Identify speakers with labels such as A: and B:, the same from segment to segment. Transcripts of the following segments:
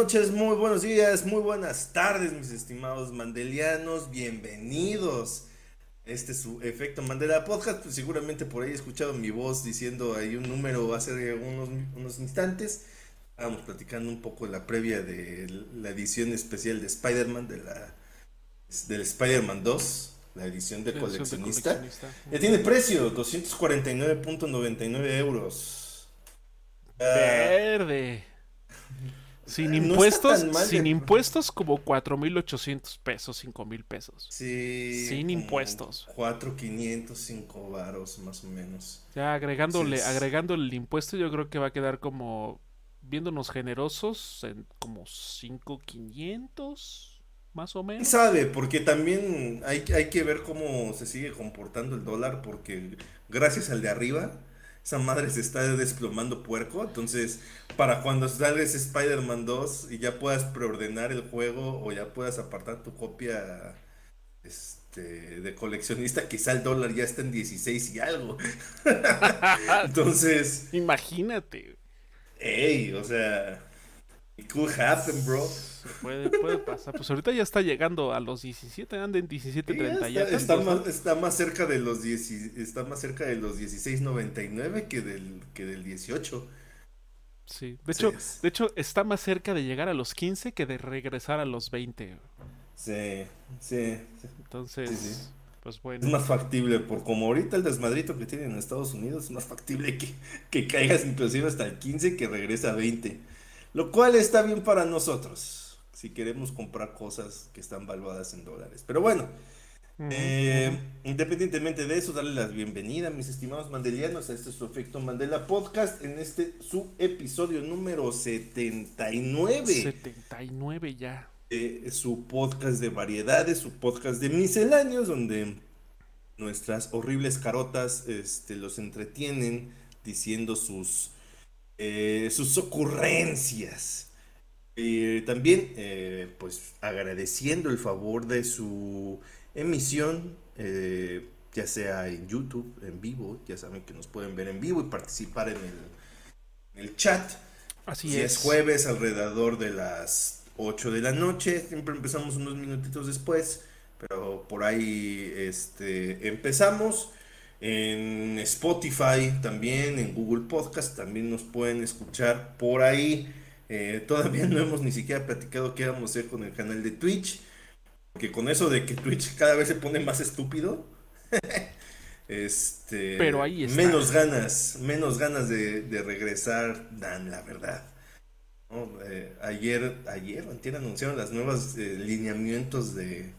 A: Noches, muy buenos días, muy buenas tardes, mis estimados mandelianos. Bienvenidos. Este es su efecto Mandela Podcast. Pues seguramente por ahí he escuchado mi voz diciendo ahí un número hace unos, unos instantes. Estábamos platicando un poco la previa de la edición especial de Spider-Man, de la, del Spider-Man 2, la edición de coleccionista. Ya tiene precio, 249.99 euros.
B: Verde. Sin impuestos, sin impuestos como 4.800 pesos, 5.000 pesos.
A: Sí.
B: Sin impuestos.
A: 4.500, 5 varos más o menos.
B: Ya agregándole, agregándole el impuesto yo creo que va a quedar como, viéndonos generosos, en como 5.500 más o menos.
A: Sabe, porque también hay, hay que ver cómo se sigue comportando el dólar, porque gracias al de arriba esa madre se está desplomando puerco. Entonces, para cuando salga ese Spider-Man 2 y ya puedas preordenar el juego o ya puedas apartar tu copia este, de coleccionista, quizá el dólar ya está en 16 y algo. Entonces.
B: Imagínate.
A: Ey, o sea. It could happen, bro.
B: Puede, puede pasar. Pues ahorita ya está llegando a los 17, anda en 17.30
A: ya. Está, más, está más cerca de los 10, está más cerca de los 16.99 que del que del 18.
B: Sí, de hecho, de hecho está más cerca de llegar a los 15 que de regresar a los 20.
A: Sí, sí.
B: Entonces, pues bueno.
A: Es más factible, por como ahorita el desmadrito que tienen en Estados Unidos, es más factible que, que caigas inclusive hasta el 15 que regrese a 20. Lo cual está bien para nosotros, si queremos comprar cosas que están valuadas en dólares. Pero bueno, eh, independientemente de eso, darle la bienvenida, mis estimados mandelianos, a este su efecto Mandela Podcast, en este su episodio número 79.
B: 79 ya.
A: su podcast de variedades, su podcast de misceláneos, donde nuestras horribles carotas este, los entretienen diciendo sus eh, sus ocurrencias. también, eh, pues agradeciendo el favor de su emisión, eh, ya sea en YouTube, en vivo, ya saben que nos pueden ver en vivo y participar en el, chat.
B: Así
A: si es. jueves alrededor de las 8 de la noche, siempre empezamos unos minutitos después, pero por ahí este, empezamos. En Spotify también, en Google Podcast también nos pueden escuchar por ahí. Eh, todavía no hemos ni siquiera platicado qué vamos a hacer con el canal de Twitch. Porque con eso de que Twitch cada vez se pone más estúpido. este.
B: Pero ahí
A: Menos ganas, menos ganas de, regresar dan, la verdad. Eh, ayer, ayer, anunciaron las nuevas eh, lineamientos de,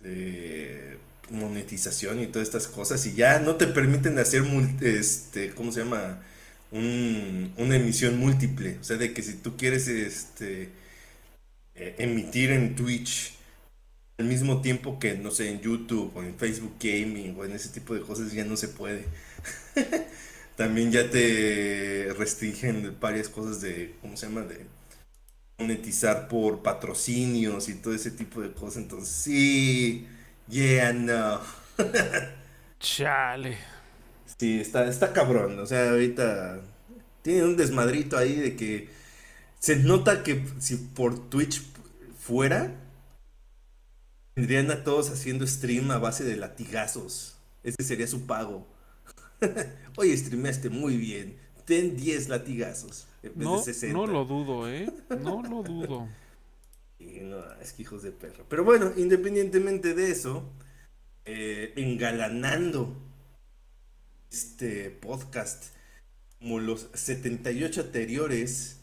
A: de monetización y todas estas cosas y ya no te permiten hacer, este, ¿cómo se llama? una emisión múltiple. O sea, de que si tú quieres este, eh, emitir en Twitch al mismo tiempo que, no sé, en YouTube o en Facebook Gaming o en ese tipo de cosas, ya no se puede. También ya te restringen varias cosas de, ¿cómo se llama? De monetizar por patrocinios y todo ese tipo de cosas. Entonces, sí Yeah, no.
B: Chale.
A: Sí, está, está cabrón. O sea, ahorita tiene un desmadrito ahí de que se nota que si por Twitch fuera, tendrían a todos haciendo stream a base de latigazos. Ese sería su pago. Oye, streameaste muy bien. Ten 10 latigazos.
B: no, no lo dudo, ¿eh? No lo dudo.
A: No, es que hijos de perro. Pero bueno, independientemente de eso, eh, engalanando este podcast como los 78 anteriores,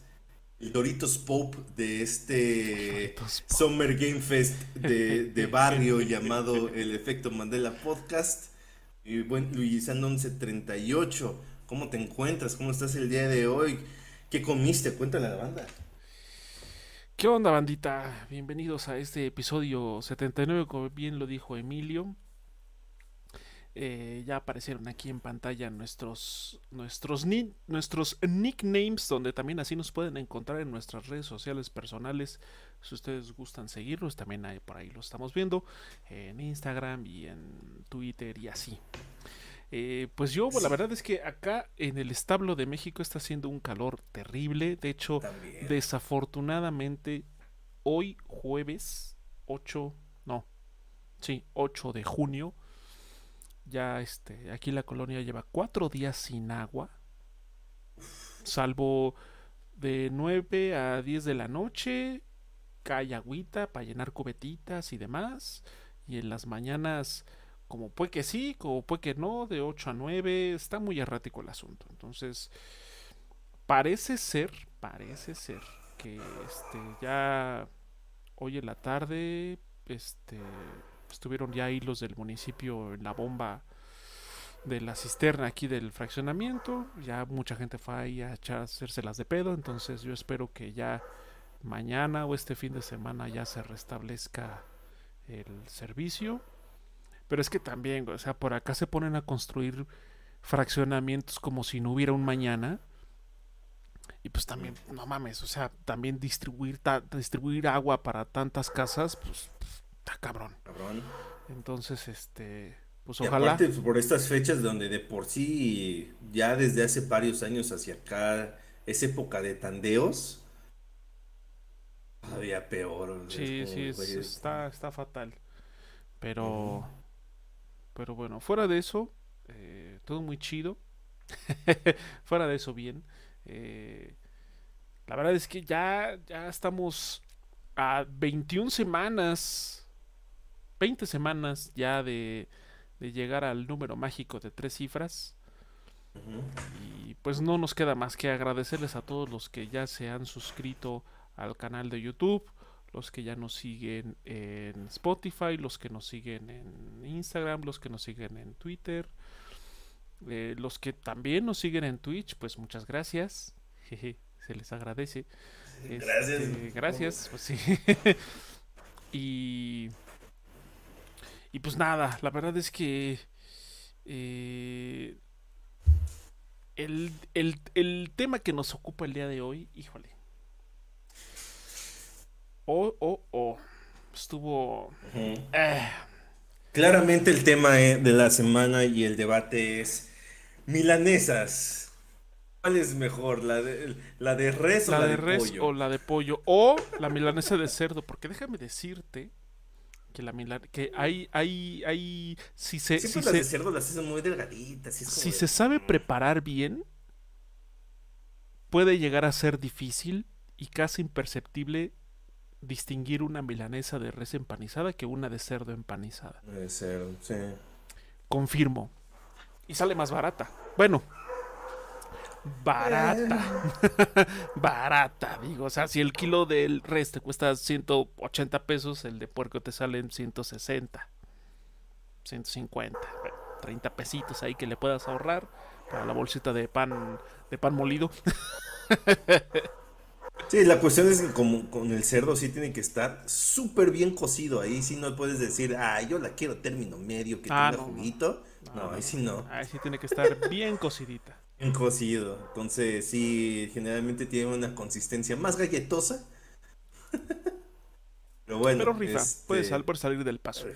A: el Doritos Pope de este Summer Game Fest de, barrio llamado El Efecto Mandela Podcast. Y bueno, Luis 1138, ¿cómo te encuentras? ¿Cómo estás el día de hoy? ¿Qué comiste? Cuéntale a la banda.
B: ¿Qué onda, bandita? Bienvenidos a este episodio 79, como bien lo dijo Emilio. Eh, ya aparecieron aquí en pantalla nuestros, nuestros, nuestros nicknames, donde también así nos pueden encontrar en nuestras redes sociales personales. Si ustedes gustan seguirnos, también hay, por ahí lo estamos viendo, en Instagram y en Twitter y así. Eh, pues yo, la verdad es que acá en el establo de México está haciendo un calor terrible. De hecho, desafortunadamente, hoy jueves 8, no, sí, 8 de junio, ya este, aquí la colonia lleva cuatro días sin agua, salvo de 9 a 10 de la noche, cae agüita para llenar cubetitas y demás, y en las mañanas, como puede que sí, como puede que no, de 8 a 9, está muy errático el asunto. Entonces, parece ser, parece ser que este, ya hoy en la tarde, este, estuvieron ya ahí los del municipio en la bomba de la cisterna aquí del fraccionamiento. Ya mucha gente fue ahí a echar, hacérselas de pedo. Entonces yo espero que ya mañana o este fin de semana ya se restablezca el servicio. Pero es que también, o sea, por acá se ponen a construir fraccionamientos como si no hubiera un mañana. Y pues también, no mames, o sea, también distribuir, distribuir agua para tantas casas, pues, está cabrón. Cabrón. Entonces, este, pues ojalá.
A: aparte, por estas fechas donde de por sí, ya desde hace varios años hacia acá, es época de tandeos, todavía peor.
B: Sí, sí, está, está fatal. Pero, pero bueno, fuera de eso, eh, todo muy chido. fuera de eso, bien. Eh, la verdad es que ya, ya estamos a 21 semanas, 20 semanas ya de de llegar al número mágico de tres cifras. Y pues no nos queda más que agradecerles a todos los que ya se han suscrito al canal de YouTube, los que ya nos siguen en Spotify, los que nos siguen en Instagram, los que nos siguen en Twitter, eh, los que también nos siguen en Twitch, pues muchas gracias. se les agradece. Gracias. Este, gracias, pues sí. y y pues nada, la verdad es que eh, el, tema que nos ocupa el día de hoy, híjole. Oh, oh, oh. Estuvo...
A: Eh. Claramente el tema eh, de la semana y el debate es milanesas. ¿Cuál es mejor? ¿La de, la de res o la, de, res pollo?
B: o la de pollo? O la milanesa de cerdo. Porque déjame decirte que la que hay hay hay si se
A: si las de cerdo las hacen muy delgaditas
B: si se sabe preparar bien puede llegar a ser difícil y casi imperceptible distinguir una milanesa de res empanizada que una de cerdo empanizada
A: de cerdo sí
B: confirmo y sale más barata bueno barata. Eh. barata, digo. O sea, si el kilo del res te cuesta 180 pesos, el de puerco te sale en 160, 150, 30 pesitos ahí que le puedas ahorrar para la bolsita de pan, de pan molido.
A: Sí, la cuestión es que como con el cerdo sí tiene que estar súper bien cocido. Ahí sí no puedes decir, ah, yo la quiero término medio, que ah, tenga juguito. No, ahí sí no.
B: Ahí sí tiene que estar bien cocidita.
A: Bien cocido. Entonces, sí, generalmente tiene una consistencia más galletosa. Pero bueno.
B: Pero rifa, puede salir por salir del paso.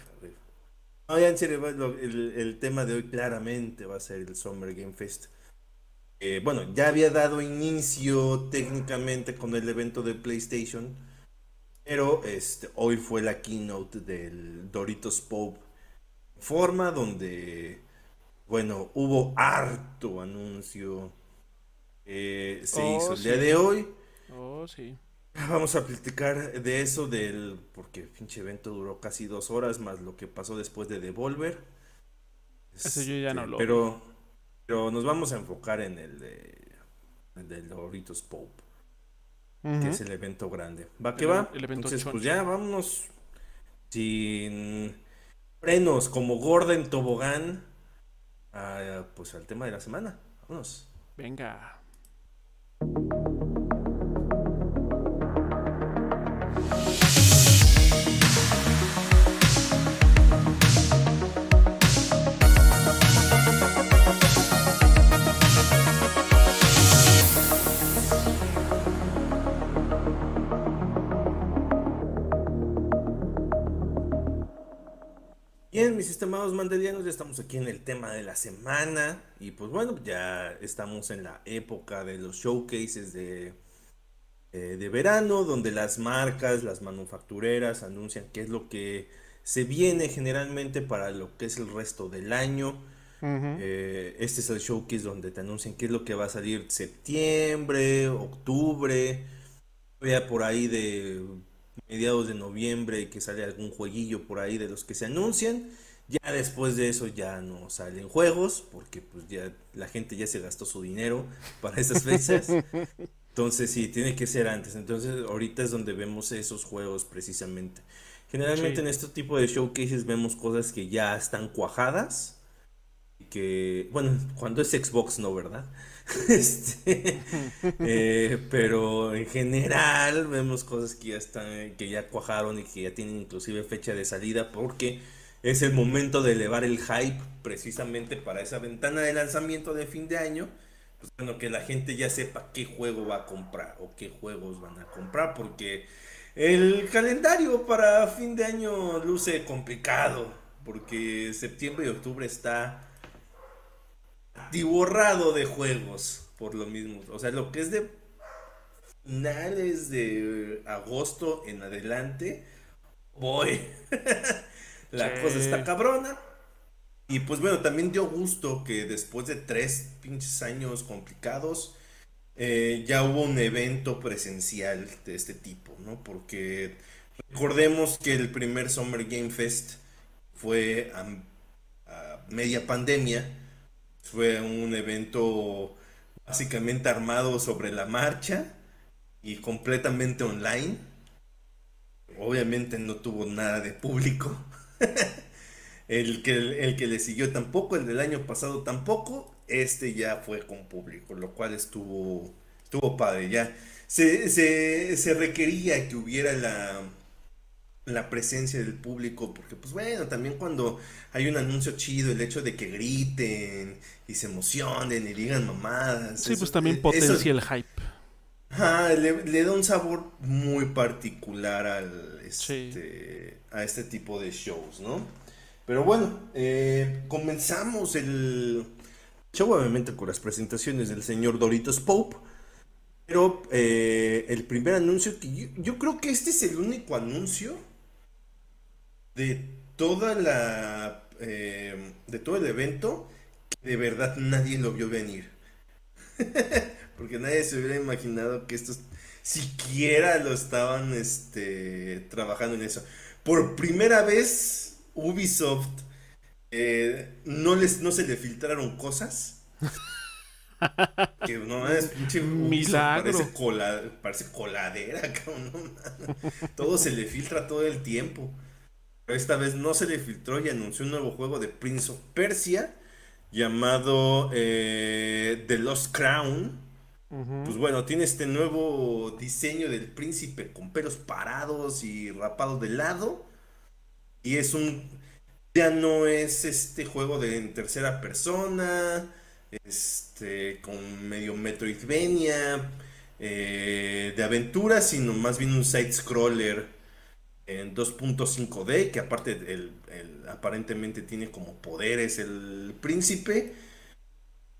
A: No, ya en serio, el, tema de hoy claramente va a ser el Summer Game Fest. Eh, bueno, ya había dado inicio técnicamente con el evento de PlayStation. Pero este, hoy fue la keynote del Doritos Pop Forma, donde bueno, hubo harto anuncio. Eh, se oh, hizo el día de hoy.
B: Oh, sí.
A: Vamos a platicar de eso, del porque el pinche evento duró casi dos horas, más lo que pasó después de Devolver.
B: Eso yo ya no
A: lo pero, pero nos vamos a enfocar en el de el de Doritos Pope, que es el evento grande. ¿Va que va? El evento Entonces, pues ya vámonos sin frenos, como Gordon Tobogán Ah, pues al tema de la semana. Vámonos.
B: Venga.
A: Bien, mis estimados mandelianos, ya estamos aquí en el tema de la semana. Y pues bueno, ya estamos en la época de los showcases de, eh, de verano, donde las marcas, las manufactureras anuncian qué es lo que se viene generalmente para lo que es el resto del año. Eh, este es el showcase donde te anuncian qué es lo que va a salir septiembre, octubre, vea por ahí de mediados de noviembre que sale algún jueguillo por ahí de los que se anuncian. Ya después de eso ya no salen juegos porque pues ya la gente ya se gastó su dinero para esas fechas. Entonces sí, tiene que ser antes. Entonces ahorita es donde vemos esos juegos precisamente. Generalmente en este tipo de showcases vemos cosas que ya están cuajadas. Que, bueno, cuando es Xbox no, ¿verdad? este, eh, pero en general vemos cosas que ya están, que ya cuajaron y que ya tienen inclusive fecha de salida porque es el momento de elevar el hype precisamente para esa ventana de lanzamiento de fin de año. Pues que la gente ya sepa qué juego va a comprar o qué juegos van a comprar porque el calendario para fin de año luce complicado, porque septiembre y octubre está diborrado de juegos, por lo mismo. O sea, lo que es de finales de agosto en adelante, voy. La cosa está cabrona. Y pues bueno, también dio gusto que después de tres pinches años complicados, eh, ya hubo un evento presencial de este tipo, ¿no? Porque recordemos que el primer Summer Game Fest fue a, media pandemia, fue un evento básicamente armado sobre la marcha y completamente online. Obviamente no tuvo nada de público. el, que, el que le siguió tampoco, el del año pasado tampoco este ya fue con público, lo cual estuvo, estuvo padre. Ya se, se, requería que hubiera la, la presencia del público, porque pues bueno, también cuando hay un anuncio chido, el hecho de que griten y se emocionen y digan mamadas.
B: Sí, pues también potencia el hype.
A: le, da un sabor muy particular al, este, a este tipo de shows, ¿no? Pero bueno, eh, comenzamos el, obviamente con las presentaciones del señor Doritos Pope. Pero eh, el primer anuncio que yo, creo que este es el único anuncio de toda la eh, de todo el evento que de verdad nadie lo vio venir. Porque nadie se hubiera imaginado que estos siquiera lo estaban este, trabajando en eso. Por primera vez Ubisoft eh, no, les, no se le filtraron cosas. que no es pinche
B: milagro.
A: Parece, coladera, Todo se le filtra todo el tiempo. Pero esta vez no se le filtró y anunció un nuevo juego de Prince of Persia llamado eh, The Lost Crown. Pues bueno, tiene este nuevo diseño del príncipe con pelos parados y rapado de lado. Y es un ya no es este juego de en tercera persona, este, con medio Metroidvania, eh, de aventura, sino más bien un side-scroller en 2.5D, que aparte el, aparentemente tiene como poderes el príncipe.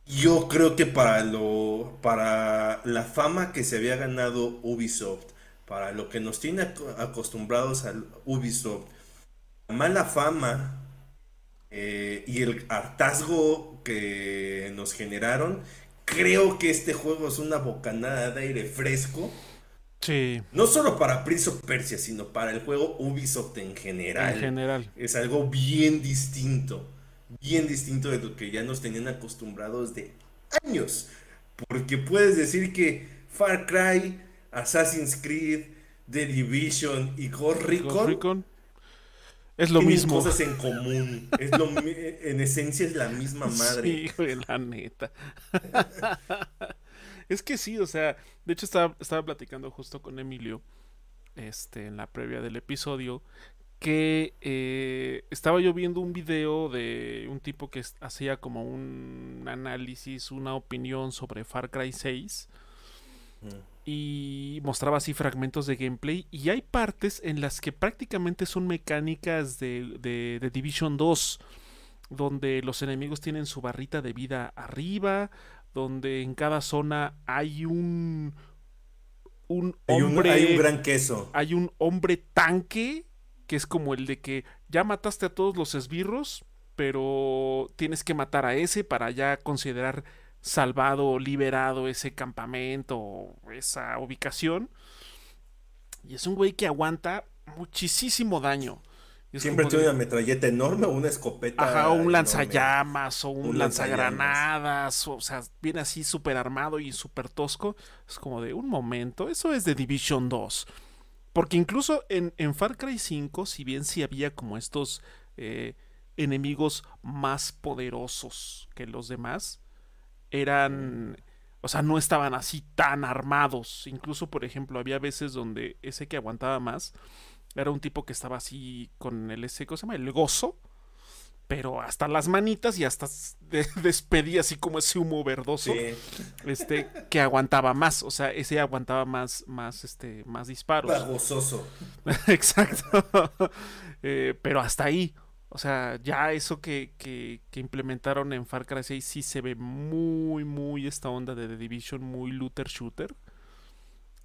A: Yo creo que para lo para la fama que se había ganado Ubisoft, para lo que nos tiene acostumbrados al Ubisoft, la mala fama eh, y el hartazgo que nos generaron, creo que este juego es una bocanada de aire fresco.
B: Sí.
A: No solo para Prince of Persia, sino para el juego Ubisoft en general.
B: En general.
A: Es algo bien distinto. Bien distinto de lo que ya nos tenían acostumbrados de años. Porque puedes decir que Far Cry, Assassin's Creed, The Division y Ghost Recon
B: es lo mismo.
A: cosas en común. Es lo, en esencia es la misma madre.
B: Sí, la neta. es que sí, o sea, de hecho estaba, estaba platicando justo con Emilio, este, en la previa del episodio, que eh, estaba yo viendo un video de un tipo que hacía como un análisis, una opinión sobre Far Cry 6. y mostraba así fragmentos de gameplay y hay partes en las que prácticamente son mecánicas de, de, de Division 2 donde los enemigos tienen su barrita de vida arriba, donde en cada zona hay un un hombre
A: hay un, gran queso.
B: Hay un hombre tanque que es como el de que ya mataste a todos los esbirros, pero tienes que matar a ese para ya considerar salvado o liberado ese campamento, esa ubicación. Y es un güey que aguanta muchísimo daño.
A: Siempre tiene una metralleta enorme o una escopeta.
B: Ajá, o un lanzallamas o un, lanzagranadas. O, sea, viene así súper armado y súper tosco. Es como de un momento. Eso es de Division 2. Porque incluso en, en Far Cry 5, si bien sí había como estos eh, enemigos más poderosos que los demás, eran, o sea, no estaban así tan armados. Incluso, por ejemplo, había veces donde ese que aguantaba más era un tipo que estaba así con el ese, ¿cómo se llama? El gozo. Pero hasta las manitas y hasta despedía así como ese humo verdoso. Este, que aguantaba más. O sea, ese aguantaba más, más, este, más disparos.
A: gozoso.
B: Exacto. Eh, pero hasta ahí. O sea, ya eso que, que, implementaron en Far Cry 6 sí se ve muy, muy esta onda de The Division, muy looter shooter.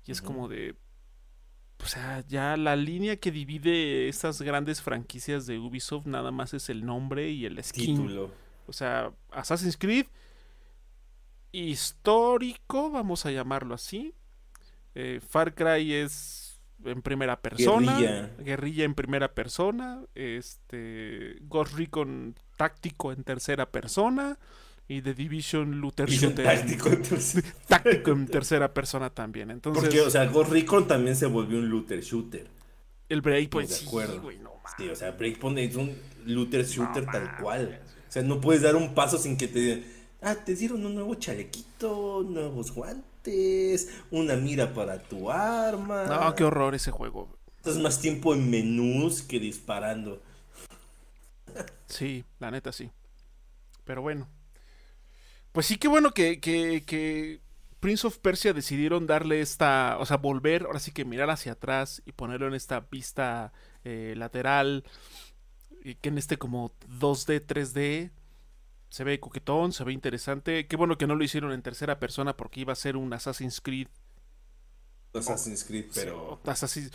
B: Y es como de. O sea, ya la línea que divide estas grandes franquicias de Ubisoft nada más es el nombre y el skin. O sea, Assassin's Creed histórico, vamos a llamarlo así. Eh, Far Cry es en primera persona. Guerrilla. en primera persona. Este. Ghost Recon táctico en tercera persona. Y The Division Luther Shooter.
A: Táctico en,
B: táctico en tercera persona también. Entonces,
A: Porque, o sea, Ghost Recon también se volvió un looter shooter.
B: El Breakpoint,
A: sí, güey, no Sí, o sea, Breakpoint es un looter shooter tal cual. O sea, no puedes dar un paso sin que te digan, ah, te dieron un nuevo chalequito, nuevos guantes una mira para tu arma.
B: No, qué horror ese juego.
A: Estás más tiempo en menús que disparando.
B: Sí, la neta sí. Pero bueno. Pues sí, qué bueno que, que, Prince of Persia decidieron darle esta, o sea, volver, ahora sí que mirar hacia atrás y ponerlo en esta vista eh, lateral, y que en este como 2D, 3D, se ve coquetón, se ve interesante. Qué bueno que no lo hicieron en tercera persona porque iba a ser un Assassin's Creed.
A: Assassin's Creed, pero.
B: Assassin's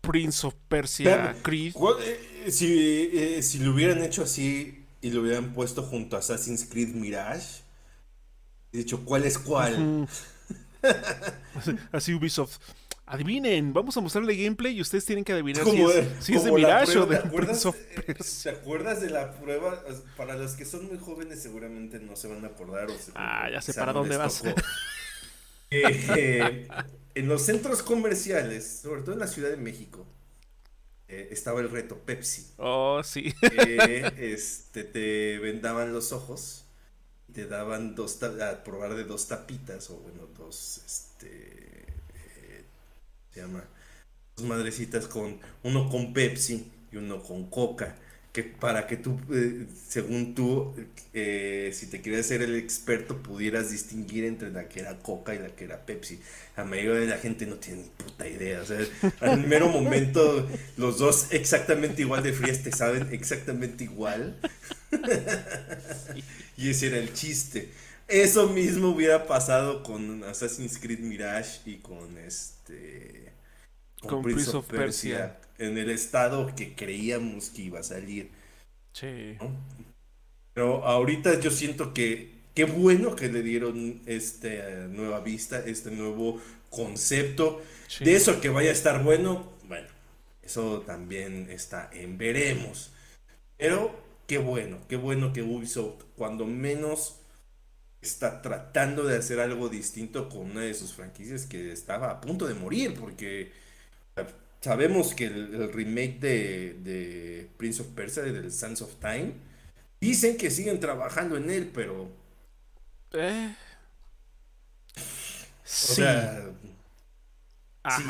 B: Prince of Persia Creed.
A: Eh, si, eh, si lo hubieran hecho así y lo hubieran puesto junto a Assassin's Creed Mirage, he dicho, ¿cuál es cuál?
B: así Ubisoft adivinen, vamos a mostrarle gameplay y ustedes tienen que adivinar si, es, si es, de Mirage o de
A: Prince of ¿Te acuerdas de la prueba? Para los que son muy jóvenes seguramente no se van a acordar. O
B: ah, ya sé para dónde vas.
A: Eh, en los centros comerciales, sobre todo en la Ciudad de México, eh, estaba el reto Pepsi.
B: Oh, sí.
A: este, te vendaban los ojos, te daban dos a probar de dos tapitas, o bueno, dos, este, se llama. Dos madrecitas con uno con Pepsi y uno con Coca. Que para que tú, eh, según tú, eh, si te quieres ser el experto, pudieras distinguir entre la que era Coca y la que era Pepsi. La mayoría de la gente no tiene ni puta idea. O sea, al mero momento, los dos exactamente igual de frías te saben exactamente igual. y ese era el chiste. Eso mismo hubiera pasado con Assassin's Creed Mirage y con este con, Prince, of Persia, en el estado que creíamos que iba a salir.
B: Sí.
A: Pero ahorita yo siento que qué bueno que le dieron esta nueva vista, este nuevo concepto. De eso que vaya a estar bueno, bueno, eso también está en veremos. Pero qué bueno, qué bueno que Ubisoft, cuando menos está tratando de hacer algo distinto con una de sus franquicias que estaba a punto de morir, porque sabemos que el, remake de, Prince of Persia, del Sands of Time, dicen que siguen trabajando en él, pero...
B: Eh.
A: O sea... Sí.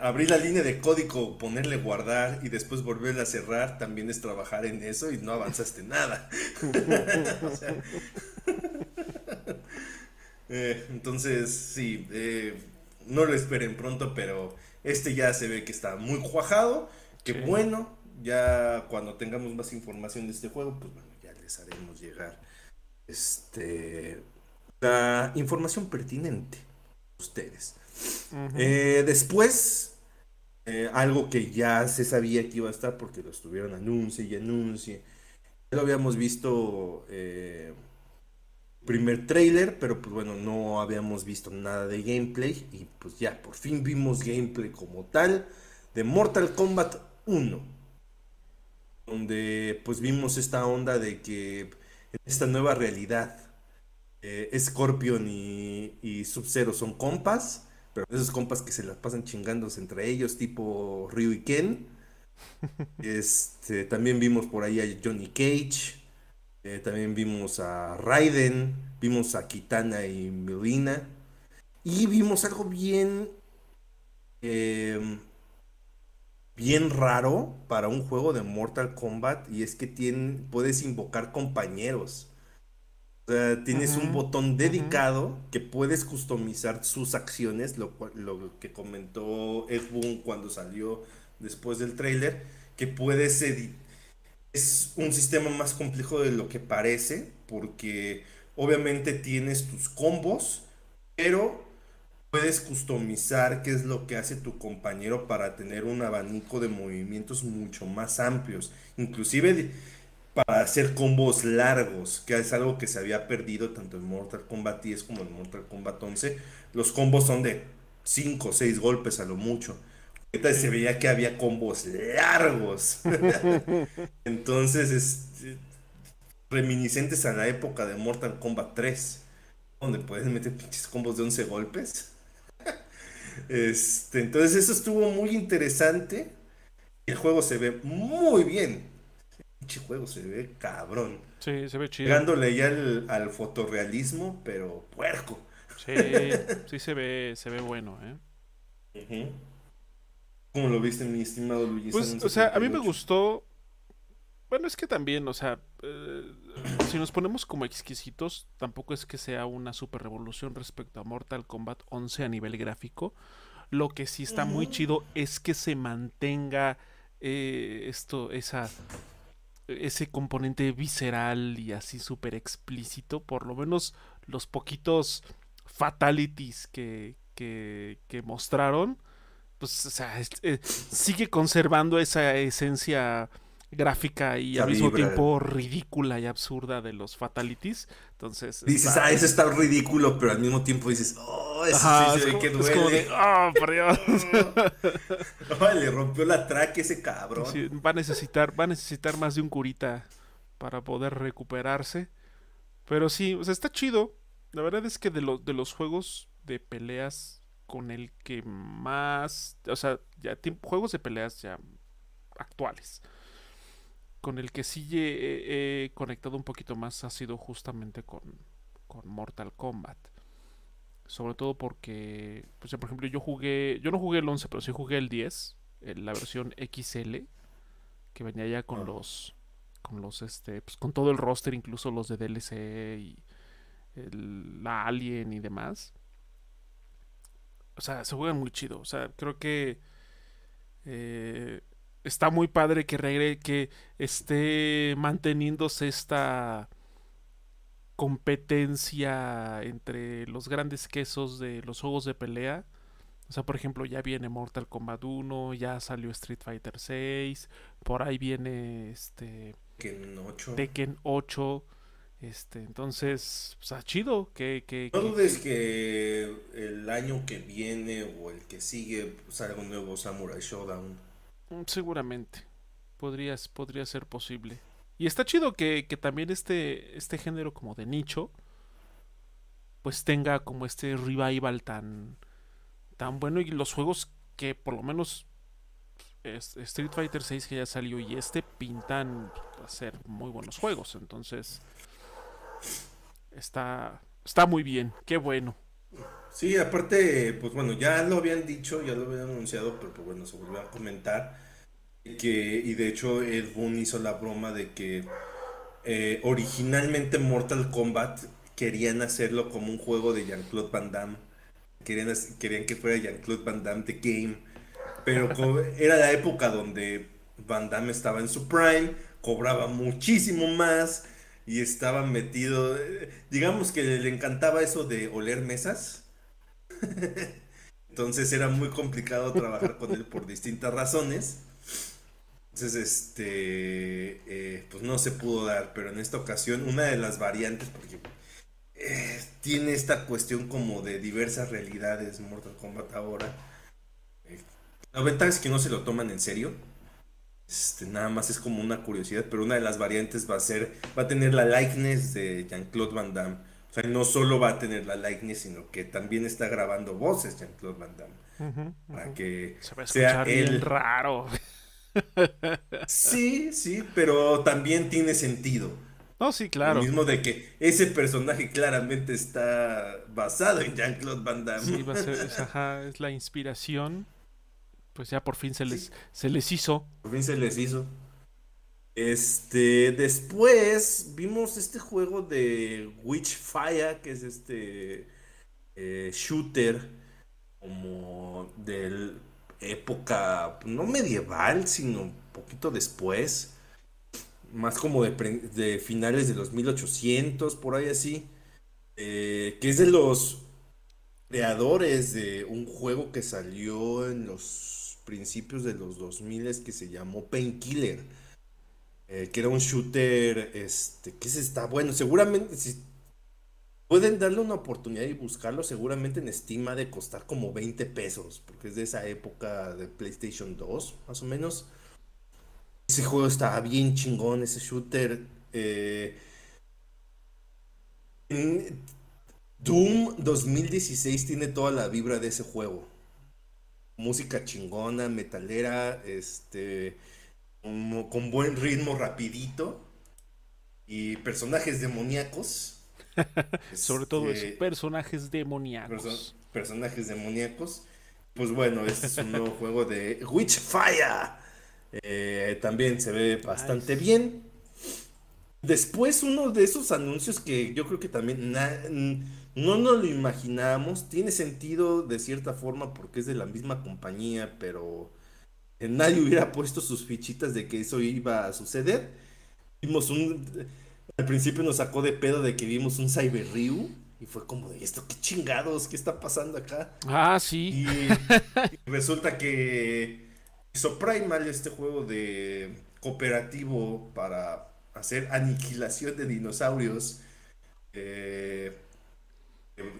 A: abrir la línea de código, ponerle guardar y después volverla a cerrar también es trabajar en eso y no avanzaste nada. sea, Eh, entonces, sí, eh, no lo esperen pronto, pero este ya se ve que está muy cuajado. Que bueno, ya cuando tengamos más información de este juego, pues bueno, ya les haremos llegar este la información pertinente a ustedes. Eh, después, algo que ya se sabía que iba a estar porque lo estuvieron anuncie y anuncie. Ya lo habíamos visto primer trailer, pero pues bueno, no habíamos visto nada de gameplay y pues ya, por fin vimos gameplay como tal de Mortal Kombat 1, donde pues vimos esta onda de que en esta nueva realidad eh, Scorpion y, y Sub-Zero son compas, pero esos compas que se las pasan chingándose entre ellos, tipo Ryu y Ken. Este, también vimos por ahí a Johnny Cage. Eh, también vimos a Raiden, vimos a Kitana y Melina. Y vimos algo bien. Em, bien raro para un juego de Mortal Kombat. Y es que puedes invocar compañeros. O sea, tienes un botón dedicado que puedes customizar sus acciones, lo, lo que comentó Ed Boon cuando salió después del trailer, que puedes editar es un sistema más complejo de lo que parece, porque obviamente tienes tus combos, pero puedes customizar qué es lo que hace tu compañero para tener un abanico de movimientos mucho más amplios, inclusive para hacer combos largos, que es algo que se había perdido tanto en Mortal Kombat 10 como en Mortal Kombat 11. Los combos son de 5 o 6 golpes a lo mucho se veía que había combos largos. Entonces, este, reminiscentes a la época de Mortal Kombat 3, donde puedes meter pinches combos de 11 golpes. Este, entonces, eso estuvo muy interesante. El juego se ve muy bien. El pinche juego se ve cabrón.
B: Sí, se ve chido.
A: Llegándole ya al, al fotorrealismo, pero puerco.
B: Sí, sí se ve, se ve bueno, ¿eh?
A: ¿Cómo lo viste, mi estimado Luis?
B: Pues, o sea, a mí me gustó. Bueno, es que también, o sea, eh, si nos ponemos como exquisitos, tampoco es que sea una super revolución respecto a Mortal Kombat 11 a nivel gráfico. Lo que sí está muy chido es que se mantenga eh, esto, esa, ese componente visceral y así súper explícito. Por lo menos los poquitos fatalities que, que, que mostraron pues, o sea, eh, sigue conservando esa esencia gráfica y al mismo tiempo ridícula y absurda de los fatalities. Entonces.
A: Dices, ah, eso está ridículo, pero al mismo tiempo dices, oh, eso sí se ve que duele. Es como de,
B: oh, por Dios.
A: le rompió la traque ese cabrón.
B: va a necesitar, va a necesitar más de un curita para poder recuperarse. Pero sí, o sea, está chido. La verdad es que de, de los juegos de peleas con el que más, o sea, ya juegos de peleas ya actuales. Con el que sí he, conectado un poquito más ha sido justamente con, con Mortal Kombat. Sobre todo porque, pues, por ejemplo, yo jugué, yo no jugué el 11, pero sí jugué el 10, la versión XL, que venía ya con ah. los, con los, este, pues con todo el roster, incluso los de DLC y el, la Alien y demás o sea, se juegan muy chido. O sea, creo que eh, está muy padre que regre, que esté manteniéndose esta competencia entre los grandes quesos de los juegos de pelea. O sea, por ejemplo, ya viene Mortal Kombat 1, ya salió Street Fighter 6, por ahí viene este
A: Tekken 8.
B: Tekken 8 este, entonces, o sea, chido que... que
A: no dudes que... el año que viene o el que sigue salga un nuevo Samurai Showdown.
B: Mm, seguramente. Podría, podría ser posible. Y está chido que, que también este, este género como de nicho, pues tenga como este revival tan, tan bueno. Y los juegos que por lo menos Street Fighter 6 que ya salió y este pintan a ser muy buenos juegos. Entonces está, está muy bien, qué bueno.
A: Sí, aparte, pues bueno, ya lo habían dicho, ya lo habían anunciado, pero pues bueno, se volvió a comentar. Que, y de hecho, Ed Boon hizo la broma de que eh, originalmente Mortal Kombat querían hacerlo como un juego de Jean-Claude Van Damme. Querían, querían que fuera Jean-Claude Van Damme The Game. Pero era la época donde Van Damme estaba en su prime, cobraba muchísimo más y estaba metido. Digamos que le encantaba eso de oler mesas. Entonces era muy complicado trabajar con él por distintas razones. Entonces, este, eh, pues no se pudo dar, pero en esta ocasión una de las variantes, porque eh, tiene esta cuestión como de diversas realidades Mortal Kombat ahora. Eh, la ventaja es que no se lo toman en serio. Este, nada más es como una curiosidad, pero una de las variantes va a ser, va a tener la likeness de Jean-Claude Van Damme. O sea, no solo va a tener la likeness, sino que también está grabando voces Jean-Claude Van Damme. para que sea él.
B: raro.
A: Sí, sí, pero también tiene sentido.
B: No, sí, claro.
A: Lo mismo de que ese personaje claramente está basado en Jean-Claude Van Damme.
B: Sí, va a ser, es, ajá, es la inspiración. Pues ya por fin se les, se les hizo.
A: Por fin se les hizo. Este, después vimos este juego de Witchfire, que es este eh, shooter como de época, no medieval, sino un poquito después más como de, finales de los 1800, por ahí así, eh, que es de los creadores de un juego que salió en los principios de los 2000 que se llamó Painkiller, eh, que era un shooter, este, que se está bueno, seguramente si pueden darle una oportunidad y buscarlo, seguramente en Steam ha de costar como 20 pesos, porque es de esa época de PlayStation 2, más o menos. Ese juego está bien chingón, ese shooter. Eh, Doom 2016 tiene toda la vibra de ese juego. Música chingona, metalera, este, con, buen ritmo, rapidito. Y personajes demoníacos.
B: Sobre todo eso, este, personajes demoníacos.
A: personajes demoníacos. Pues bueno, este es un nuevo juego de Witchfire. Eh, también se ve bastante bien. Después uno de esos anuncios que yo creo que también no nos lo imaginábamos, tiene sentido de cierta forma porque es de la misma compañía, pero nadie hubiera puesto sus fichitas de que eso iba a suceder. Vimos un... Al principio nos sacó de pedo de que vimos un Cyber Ryu y fue como de esto, qué chingados, qué está pasando acá.
B: Ah, sí.
A: y resulta que hizo Primal, este juego de cooperativo para hacer aniquilación de dinosaurios, eh,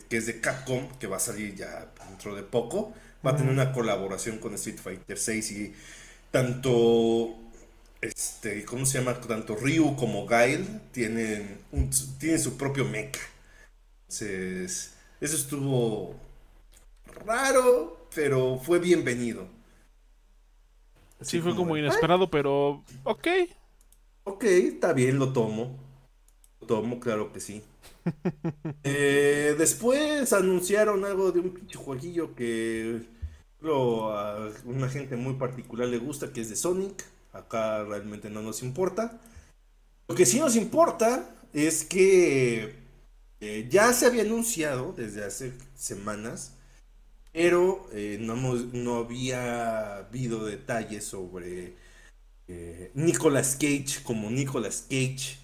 A: que es de Capcom, que va a salir ya dentro de poco, va a tener una colaboración con Street Fighter 6 y tanto este, ¿cómo se llama? Tanto Ryu como Gail tienen, tienen su propio mecha. Entonces, eso estuvo raro, pero fue bienvenido
B: sí, fue como, inesperado, pero ok.
A: Ok, está bien, lo tomo. Lo tomo, claro que sí. Eh, después anunciaron algo de un pinche jueguillo que a una gente muy particular le gusta, que es de Sonic. Acá realmente no nos importa. Lo que sí nos importa es que eh, ya se había anunciado desde hace semanas pero eh, no, había habido detalles sobre Nicolas Cage como Nicolas Cage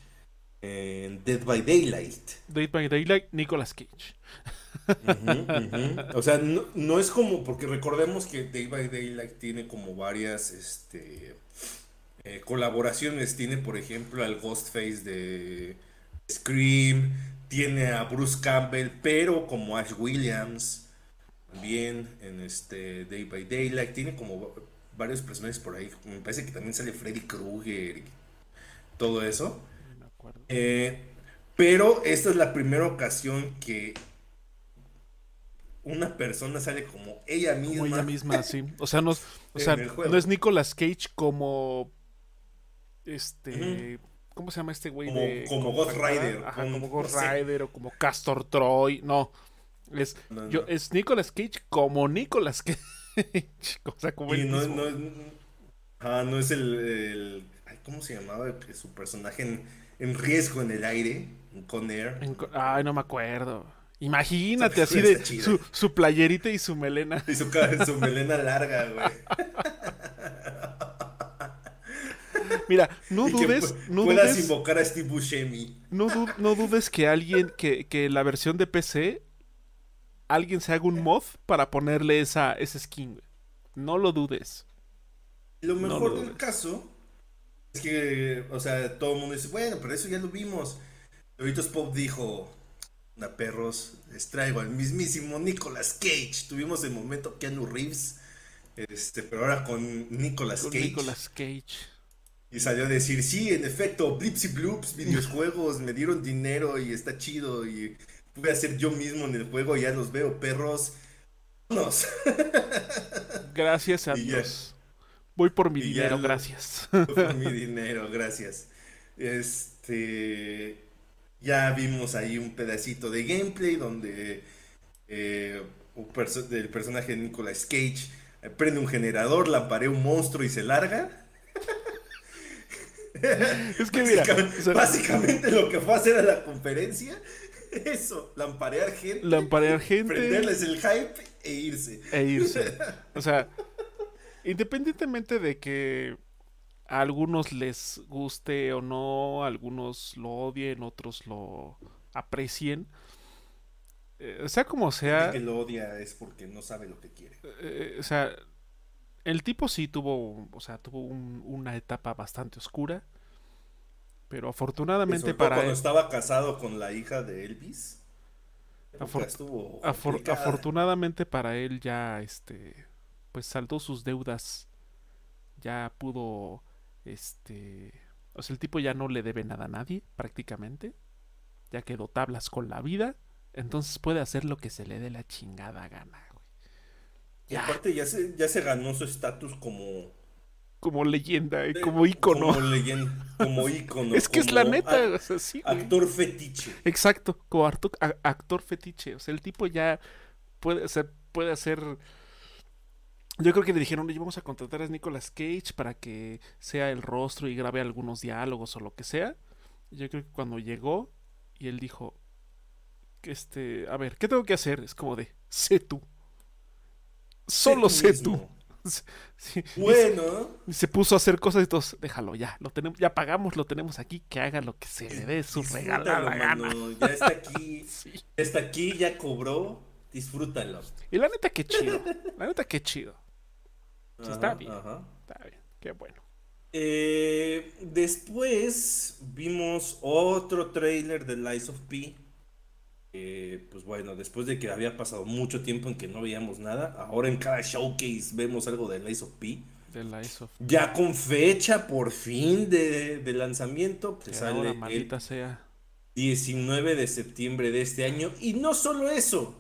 A: en Dead by Daylight.
B: Dead by Daylight, Nicolas Cage.
A: O sea, no, es como, porque recordemos que Dead by Daylight tiene como varias este, eh, colaboraciones. Tiene, por ejemplo, al Ghostface de Scream, tiene a Bruce Campbell, pero como Ash Williams también en este Day by Daylight. Tiene como varios personajes por ahí. Me parece que también sale Freddy Krueger y todo eso. Eh, pero esta es la primera ocasión que una persona sale como ella misma.
B: Como ella misma, sí. O sea, no, o sea, no es Nicolas Cage como este. ¿Cómo se llama este güey?
A: Como,
B: de,
A: como, Ghost Rider.
B: como Ghost Rider o como Castor Troy. No. Es, Yo, es Nicolas Cage como Nicolas Cage. o sea, como
A: y no, no, ah, no, es el, ¿Cómo se llamaba su personaje en, en riesgo en el aire, en Conair.
B: Ay, no me acuerdo. Imagínate así de su, su, playerita y su melena.
A: Y su, su melena larga, güey.
B: Mira, no dudes. no
A: puedas invocar a Steve Buscemi.
B: No, no dudes que alguien, que, que la versión de PC, alguien se haga un mod para ponerle esa, ese skin. No lo dudes.
A: Lo mejor del caso es que, o sea, todo el mundo dice, bueno, pero eso ya lo vimos. Doritos Pop dijo, una perros, les traigo al mismísimo Nicolas Cage. Tuvimos el momento Keanu Reeves, este, pero ahora con Nicolas Cage.
B: Nicolas Cage.
A: Y salió a decir, sí, en efecto, Blips y Bloops, videojuegos, me dieron dinero y está chido y a ser yo mismo en el juego, ya los veo, perros.
B: Gracias a Dios. Voy por mi dinero, gracias.
A: Voy por mi dinero, gracias. Este. Ya vimos ahí un pedacito de gameplay donde eh, el personaje de Nicolas Cage prende un generador, lamparea un monstruo y se larga.
B: es que mira,
A: básicamente, lo que fue a hacer a la conferencia, eso, lamparear gente,
B: lamparear gente,
A: prenderles el hype e irse.
B: E irse. O sea, independientemente de que a algunos les guste o no, algunos lo odien, otros lo aprecien. Eh, sea como sea.
A: El que lo odia es porque no sabe lo que quiere.
B: Eh, o sea, el tipo sí tuvo, o sea, tuvo una etapa bastante oscura. Pero afortunadamente para
A: cuando estaba casado con la hija de Elvis.
B: afortunadamente para él ya este pues saldó sus deudas. Ya pudo este o sea, el tipo ya no le debe nada a nadie prácticamente. Ya quedó tablas con la vida, entonces puede hacer lo que se le dé la chingada gana,
A: y aparte ya se, ya se ganó su estatus como...
B: Como leyenda, eh, como ícono.
A: Como leyenda, como ícono.
B: es que es la neta,
A: Actor fetiche.
B: Exacto, como actor, fetiche. O sea, el tipo ya puede ser, puede hacer... Yo creo que le dijeron, oye, vamos a contratar a Nicolas Cage para que sea el rostro y grabe algunos diálogos o lo que sea. Yo creo que cuando llegó y él dijo, este, a ver, ¿qué tengo que hacer? Es como de, sé tú. Solo sé tú.
A: Bueno.
B: se puso a hacer cosas y todos, déjalo ya, lo tenemos, ya pagamos, lo tenemos aquí, que haga lo que se le dé su regalada gana.
A: Ya está aquí, ya está aquí, ya cobró, disfrútalo.
B: Y la neta que chido, la neta que chido. Está bien, está bien, qué bueno.
A: Eh, después vimos otro trailer de Lies of P pues bueno, después de que había pasado mucho tiempo en que no veíamos nada, ahora en cada showcase vemos algo de Lies of P. Ya con fecha por fin de, lanzamiento, que sale
B: el sea.
A: 19 de septiembre de este año. Y no solo eso,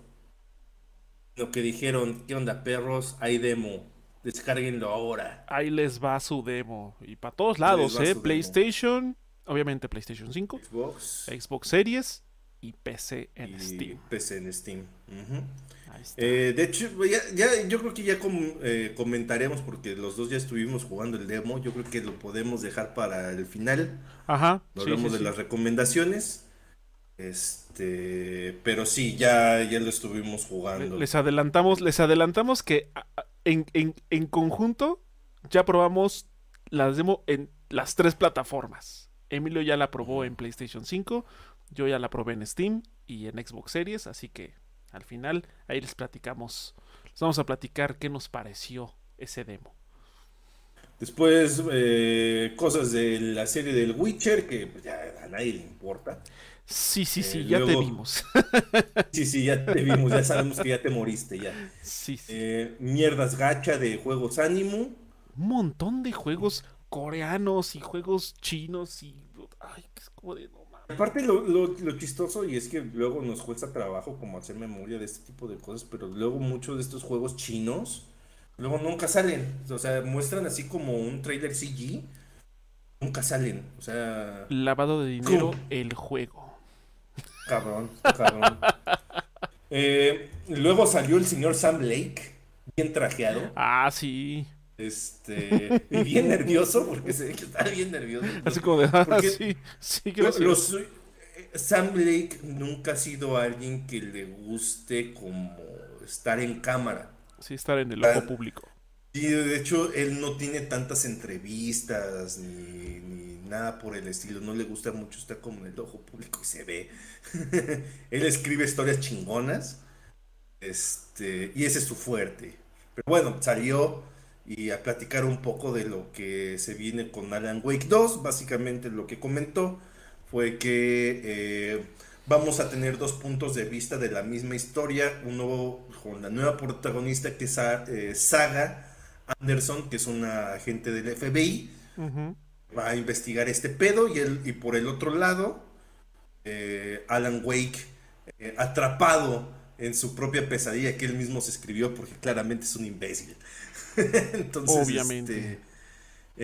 A: lo que dijeron, ¿qué onda perros? Hay demo, descárguenlo ahora.
B: Ahí les va su demo. Y para todos lados, ¿eh? PlayStation, obviamente PlayStation 5,
A: Xbox,
B: Xbox Series y PC en Steam.
A: PC en Steam. Eh, de hecho, ya, yo creo que ya eh, comentaremos porque los dos ya estuvimos jugando el demo. Yo creo que lo podemos dejar para el final.
B: Ajá.
A: hablamos de las recomendaciones. Este, pero sí, ya, ya lo estuvimos jugando.
B: Les adelantamos, les adelantamos que en, en conjunto ya probamos las demo en las tres plataformas. Emilio ya la probó en PlayStation 5, yo ya la probé en Steam y en Xbox Series, así que al final ahí les platicamos, les vamos a platicar qué nos pareció ese demo.
A: Después, eh, cosas de la serie del Witcher, que pues, ya a nadie le importa.
B: Sí, sí, sí, eh, ya te vimos.
A: sí, sí, ya te vimos, ya sabemos que ya te moriste ya.
B: Sí, sí.
A: Eh, mierdas gacha de juegos ánimo.
B: Un montón de juegos coreanos y juegos chinos y... Ay, es como de...
A: Aparte lo, chistoso y es que luego nos cuesta trabajo como hacer memoria de este tipo de cosas, pero luego muchos de estos juegos chinos luego nunca salen. O sea, muestran así como un trailer CG, nunca salen. O sea...
B: Lavado de dinero, el juego.
A: Cabrón, cabrón. Eh, luego salió el señor Sam Lake, bien trajeado.
B: Ah, sí.
A: Este, y bien nervioso, porque se ve que está bien nervioso.
B: Así como de, ah, sí, sí, gracias.
A: Los, eh, Sam Blake nunca ha sido alguien que le guste como estar en cámara.
B: Sí, estar en el ojo público.
A: Y de hecho, él no tiene tantas entrevistas ni, nada por el estilo. No le gusta mucho estar como en el ojo público y se ve. él escribe historias chingonas. Este, y ese es su fuerte. Pero bueno, salió y a platicar un poco de lo que se viene con Alan Wake 2. Básicamente lo que comentó fue que eh, vamos a tener dos puntos de vista de la misma historia. Uno con la nueva protagonista que es eh, Saga Anderson, que es una agente del FBI. Va a investigar este pedo y, y por el otro lado, eh, Alan Wake atrapado en su propia pesadilla que él mismo se escribió porque claramente es un imbécil. Entonces, Obviamente. Este,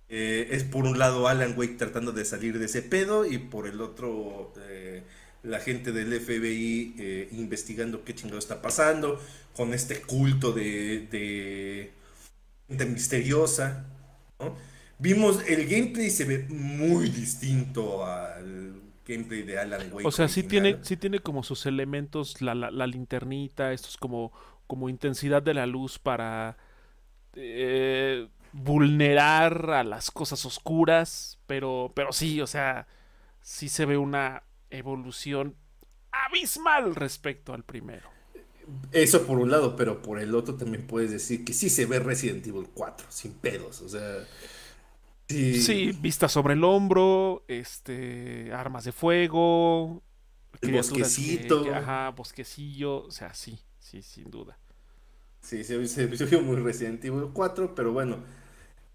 A: eh, es por un lado Alan Wake tratando de salir de ese pedo y por el otro eh, la gente del FBI eh, investigando qué chingado está pasando con este culto de, de misteriosa. Vimos el gameplay se ve muy distinto al gameplay de Alan Wake.
B: O sea, sí tiene, sí tiene como sus elementos, la, la, la linternita, esto es como, como intensidad de la luz para eh, vulnerar a las cosas oscuras, pero, pero sí, o sea, sí se ve una evolución abismal respecto al primero.
A: Eso por un lado, pero por el otro también puedes decir que sí se ve Resident Evil 4, sin pedos, o sea...
B: Sí, vista sobre el hombro, este, armas de fuego,
A: el bosquecito.
B: ajá, bosquecillo, o sea, sí, sí, sin duda.
A: Sí, se, se, vio muy Resident Evil 4, pero bueno.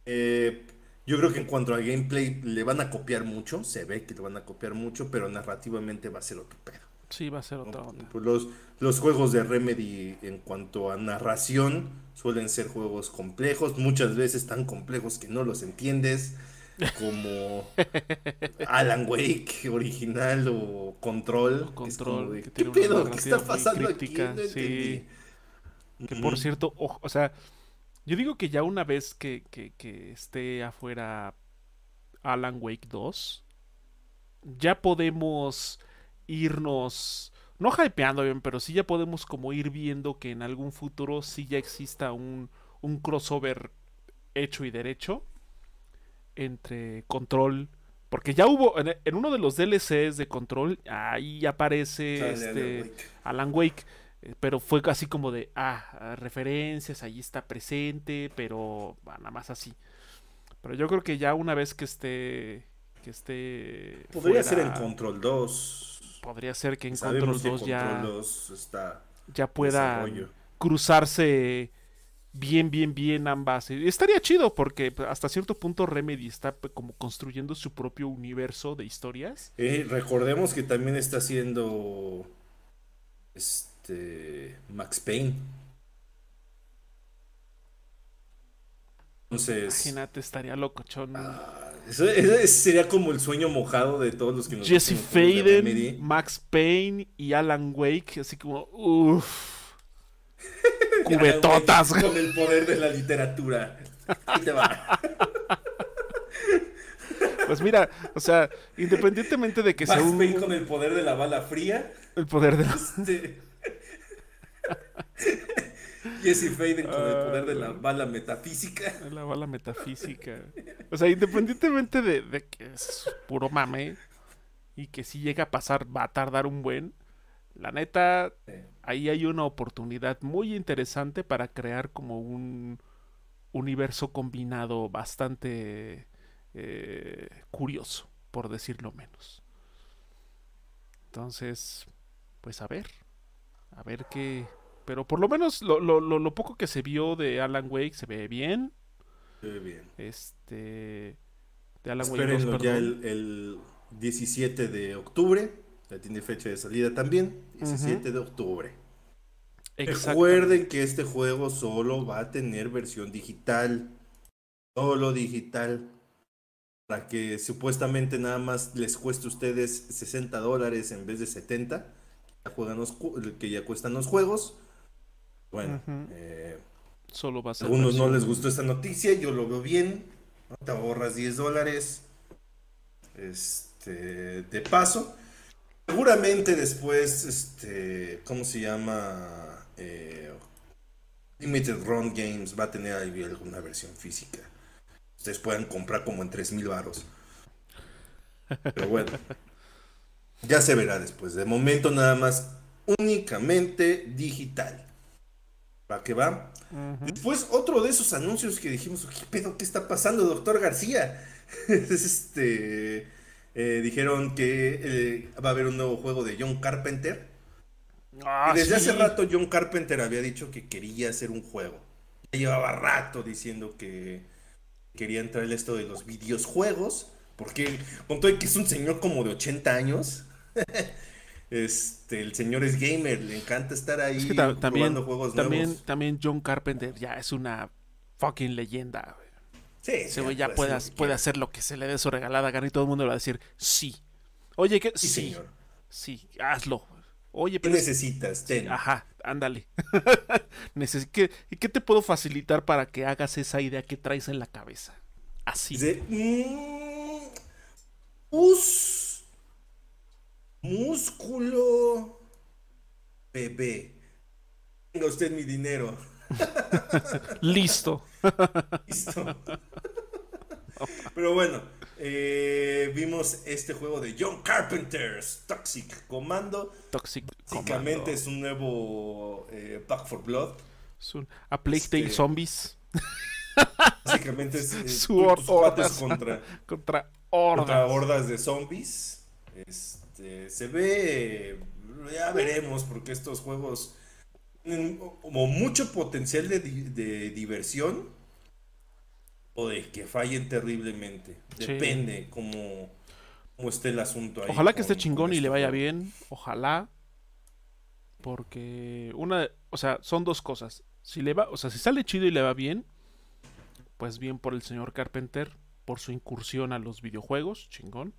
A: Eh, yo creo que en cuanto al gameplay le van a copiar mucho, se ve que le van a copiar mucho, pero narrativamente va a ser otro pedo.
B: Sí, va a ser otra onda.
A: Pues los, los juegos de Remedy en cuanto a narración suelen ser juegos complejos, muchas veces tan complejos que no los entiendes, como Alan Wake original o Control.
B: Control.
A: ¿Qué pedo? ¿Qué está pasando aquí? sí.
B: Que por cierto, o, sea, yo digo que ya una vez que, que, esté afuera Alan Wake 2, ya podemos irnos, no hypeando bien, pero sí ya podemos como ir viendo que en algún futuro sí ya exista un, un crossover hecho y derecho entre Control. Porque ya hubo, en, uno de los DLCs de Control, ahí aparece este Alan Wake. Eh, pero fue así como de, ah, referencias, ahí está presente, pero nada más así. Pero yo creo que ya una vez que esté, que esté...
A: Podría ser en Control 2.
B: Podría ser que en Control 2 ya...
A: 2 está
B: ya pueda cruzarse bien, bien, bien ambas. Estaría chido porque hasta cierto punto Remedy está como construyendo su propio universo de historias.
A: Eh, recordemos que también está haciendo... Este, Max Payne. Entonces.
B: Imagínate, estaría locochón.
A: Ah, eso, sería como el sueño mojado de todos los que
B: nos Jesse Faden, Max Payne y Alan Wake, así como, uff. Cubetotas.
A: con el poder de la literatura. te va.
B: Pues mira, o sea, independientemente de que
A: Max sea un... Payne con el poder de la bala fría.
B: El poder de la... Este...
A: Jesse Faden con el poder de la bala metafísica.
B: La bala metafísica. O sea, independientemente de, que es puro mame y que si llega a pasar va a tardar un buen, la neta, ahí hay una oportunidad muy interesante para crear como un universo combinado bastante eh, curioso, por decirlo menos. Entonces, pues a ver, a ver qué, pero por lo menos lo, lo, lo, poco que se vio de Alan Wake se ve bien.
A: Se ve bien.
B: Este. De Alan
A: Wake 2, ya el, el, 17 de octubre. Ya tiene fecha de salida también. 17 de octubre. Recuerden que este juego solo va a tener versión digital. Solo digital. Para que supuestamente nada más les cueste a ustedes 60 dólares en vez de 70. Ya juegan los, que ya cuestan los juegos. Bueno, eh,
B: Solo va a ser.
A: Algunos no les gustó esta noticia, yo lo veo bien. Te ahorras 10 dólares. Este, de paso. Seguramente después, este, ¿cómo se llama? Eh, Limited Run Games va a tener ahí alguna versión física. Ustedes puedan comprar como en 3000 varos. Pero bueno, ya se verá después. De momento nada más únicamente digital. ¿Para qué va? Después otro de esos anuncios que dijimos, ¿qué pedo? ¿Qué está pasando, doctor García? este, eh, dijeron que eh, va a haber un nuevo juego de John Carpenter. Ah, desde hace rato John Carpenter había dicho que quería hacer un juego. Ya llevaba rato diciendo que quería entrar en esto de los videojuegos. Porque con todo que es un señor como de 80 años. Este, el señor es gamer, le encanta estar ahí
B: también, juegos también, También John Carpenter ya es una fucking leyenda. Sí, ya puede, puede hacer lo que se le dé su regalada gana y todo el mundo le va a decir sí. Oye, ¿qué? Sí, señor. Sí, hazlo. Oye,
A: pero. ¿Qué necesitas?
B: Ajá, ándale. ¿Qué, ¿Qué te puedo facilitar para que hagas esa idea que traes en la cabeza? Así.
A: Dice, mm, músculo bebé. Tenga usted mi dinero.
B: Listo.
A: Listo. Pero bueno, eh, vimos este juego de John Carpenter's Toxic Commando.
B: Toxic
A: Básicamente es un nuevo eh, Pack for Blood.
B: Es un A Plague este,
A: Zombies. Básicamente es,
B: Su hordas contra, contra, hordas.
A: contra hordas de zombies. Este, este, se ve, ya veremos, porque estos juegos tienen como mucho potencial de, diversión o de que fallen terriblemente. Depende cómo, cómo, esté el asunto ahí.
B: Ojalá que esté chingón y le este vaya bien. Ojalá. Porque una, o sea, son dos cosas. Si le va, o sea, si sale chido y le va bien, pues bien por el señor Carpenter, por su incursión a los videojuegos, chingón.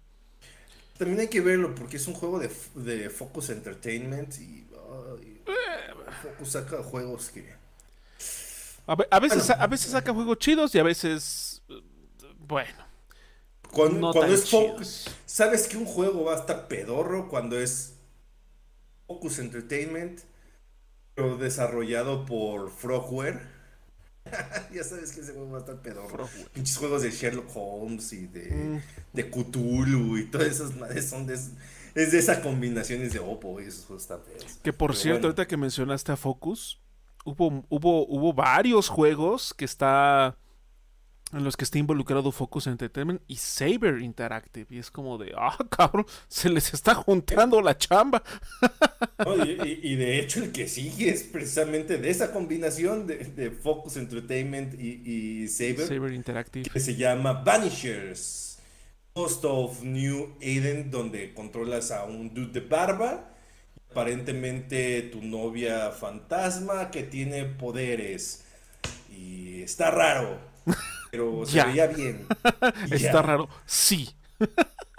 A: También hay que verlo porque es un juego de, de Focus Entertainment y, Focus saca juegos que...
B: A, veces, a veces saca juegos chidos y a veces... Bueno.
A: Cuando, es Focus... ¿Sabes que un juego va a estar pedorro cuando es Focus Entertainment, pero desarrollado por Frogware? ya sabes que ese juego va a estar pedorro. Pinches juegos de Sherlock Holmes y de, mm. de Cthulhu y todas esas madres son de, es de esa combinaciones de Oppo y esos juegos están feos.
B: Que por cierto, ahorita que mencionaste a Focus, hubo, hubo, hubo varios juegos que está en los que está involucrado Focus Entertainment y Saber Interactive. Y es como de, ah, cabrón, se les está juntando la chamba.
A: y, de hecho el que sigue es precisamente de esa combinación de, Focus Entertainment y, Saber.
B: Saber Interactive.
A: Que se llama Vanishers. Ghost of New Eden, donde controlas a un dude de barba. Aparentemente tu novia fantasma que tiene poderes. Y está raro pero se veía bien.
B: Está raro, sí.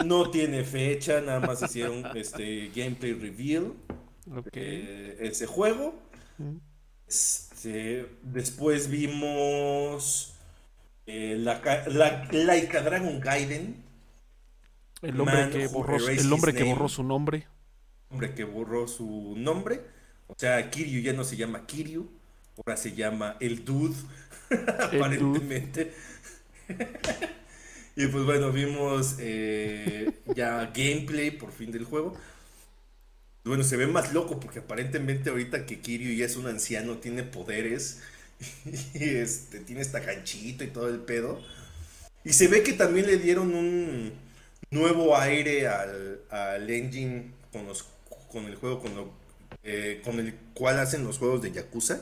A: no tiene fecha, nada más hicieron este gameplay reveal. Eh, ese juego. Este, después vimos eh, la, la, Laika Dragon Gaiden.
B: El hombre, que borró, el hombre que borró su nombre.
A: Hombre que borró su nombre. O sea, Kiryu ya no se llama Kiryu, ahora se llama el Dude. aparentemente. y pues bueno, vimos eh, ya gameplay por fin del juego. Bueno, se ve más loco porque aparentemente ahorita que Kiryu ya es un anciano, tiene poderes y este, tiene esta ganchito y todo el pedo. Y se ve que también le dieron un nuevo aire al, al engine con, los, con el juego con, lo, eh, con el cual hacen los juegos de Yakuza.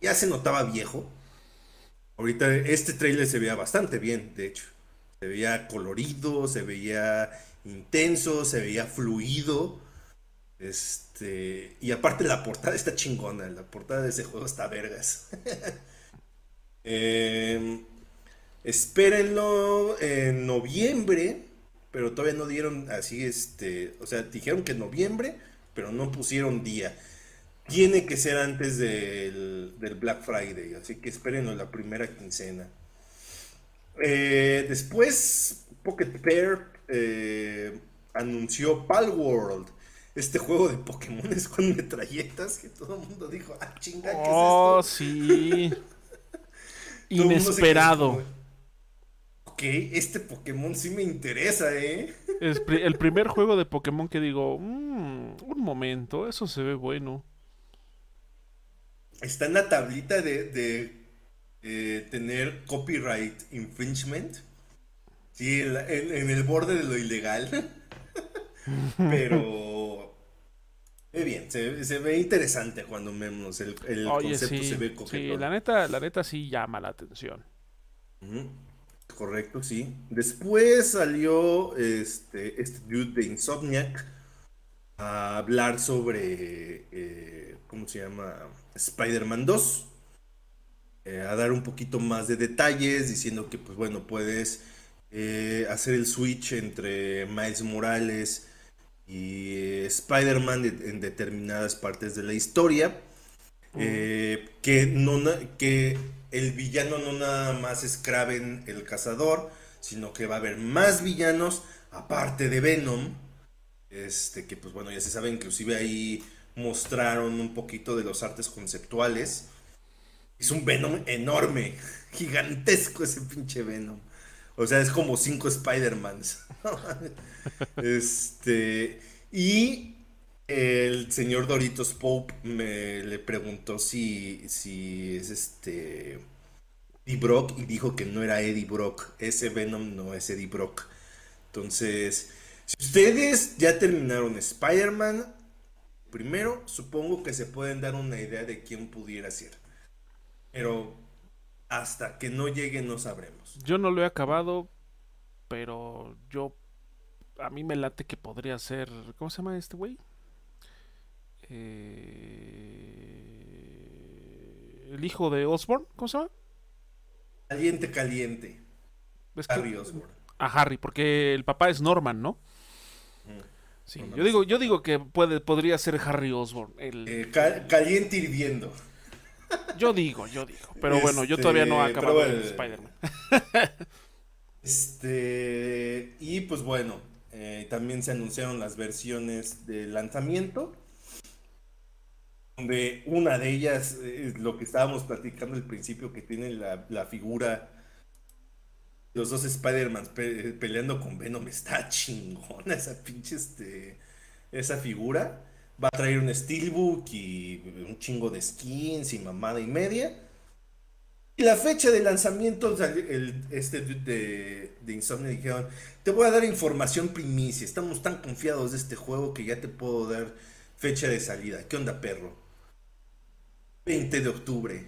A: Ya se notaba viejo. Ahorita este trailer se veía bastante bien, de hecho. Se veía colorido, se veía intenso, se veía fluido. Este, y aparte la portada está chingona, la portada de ese juego está vergas. Em, espérenlo en noviembre, pero todavía no dieron así, este, o sea, dijeron que en noviembre, pero no pusieron día. Tiene que ser antes del, Black Friday, así que espérenlo la primera quincena. Eh, después, Pocket Pair eh, anunció Palworld, este juego de Pokémon con metralletas que todo el mundo dijo, ah, chinga, ¿qué
B: oh, es esto? sí. Inesperado.
A: Ok, este Pokémon sí me interesa, ¿eh?
B: Es el primer juego de Pokémon que digo, mm, un momento, eso se ve bueno.
A: Está en la tablita de, tener copyright infringement. Sí, en, el borde de lo ilegal. Pero. Ve bien, se, ve interesante cuando vemos el, concepto se ve
B: Sí, la neta, la neta sí llama la atención.
A: Correcto, sí. Después salió este, este dude de Insomniac a hablar sobre. Eh, ¿Cómo se llama? Spider-Man 2. Eh, a dar un poquito más de detalles, diciendo que, pues bueno, puedes eh, hacer el switch entre Miles Morales y eh, Spider-Man en determinadas partes de la historia. que, no, que el villano no nada más es Kraven el cazador, sino que va a haber más villanos aparte de Venom. Este, que pues bueno, ya se sabe, inclusive ahí mostraron un poquito de los artes conceptuales. Es un Venom enorme, gigantesco ese pinche Venom. O sea, es como cinco Spider-Mans. este. Y el señor Doritos Pope me le preguntó si, si es este. Eddie Brock y dijo que no era Eddie Brock. Ese Venom no es Eddie Brock. Entonces, si ustedes ya terminaron Spider-Man, primero supongo que se pueden dar una idea de quién pudiera ser. Pero hasta que no llegue no sabremos.
B: Yo no lo he acabado, pero yo a mí me late que podría ser, ¿cómo se llama este güey? Eh, el hijo de Osborn, ¿cómo se llama?
A: Caliente, caliente.
B: Harry Osborn. A Harry, porque el papá es Norman, ¿no? Sí, yo digo, yo digo que puede, podría ser Harry Osborn. El...
A: Eh, caliente hirviendo.
B: Yo digo, yo digo. Pero bueno, yo todavía no he este, acabado el Spider-Man.
A: este. Y pues bueno, eh, también se anunciaron las versiones de lanzamiento. Donde una de ellas es lo que estábamos platicando al principio, que tiene la, la figura los dos Spider-Man peleando con Venom está chingona esa pinche este, esa figura. Va a traer un Steelbook y un chingo de skins y mamada y media. Y la fecha de lanzamiento, este de, de Insomnia dijeron, te voy a dar información primicia, estamos tan confiados de este juego que ya te puedo dar fecha de salida. ¿Qué onda, perro? 20 de octubre.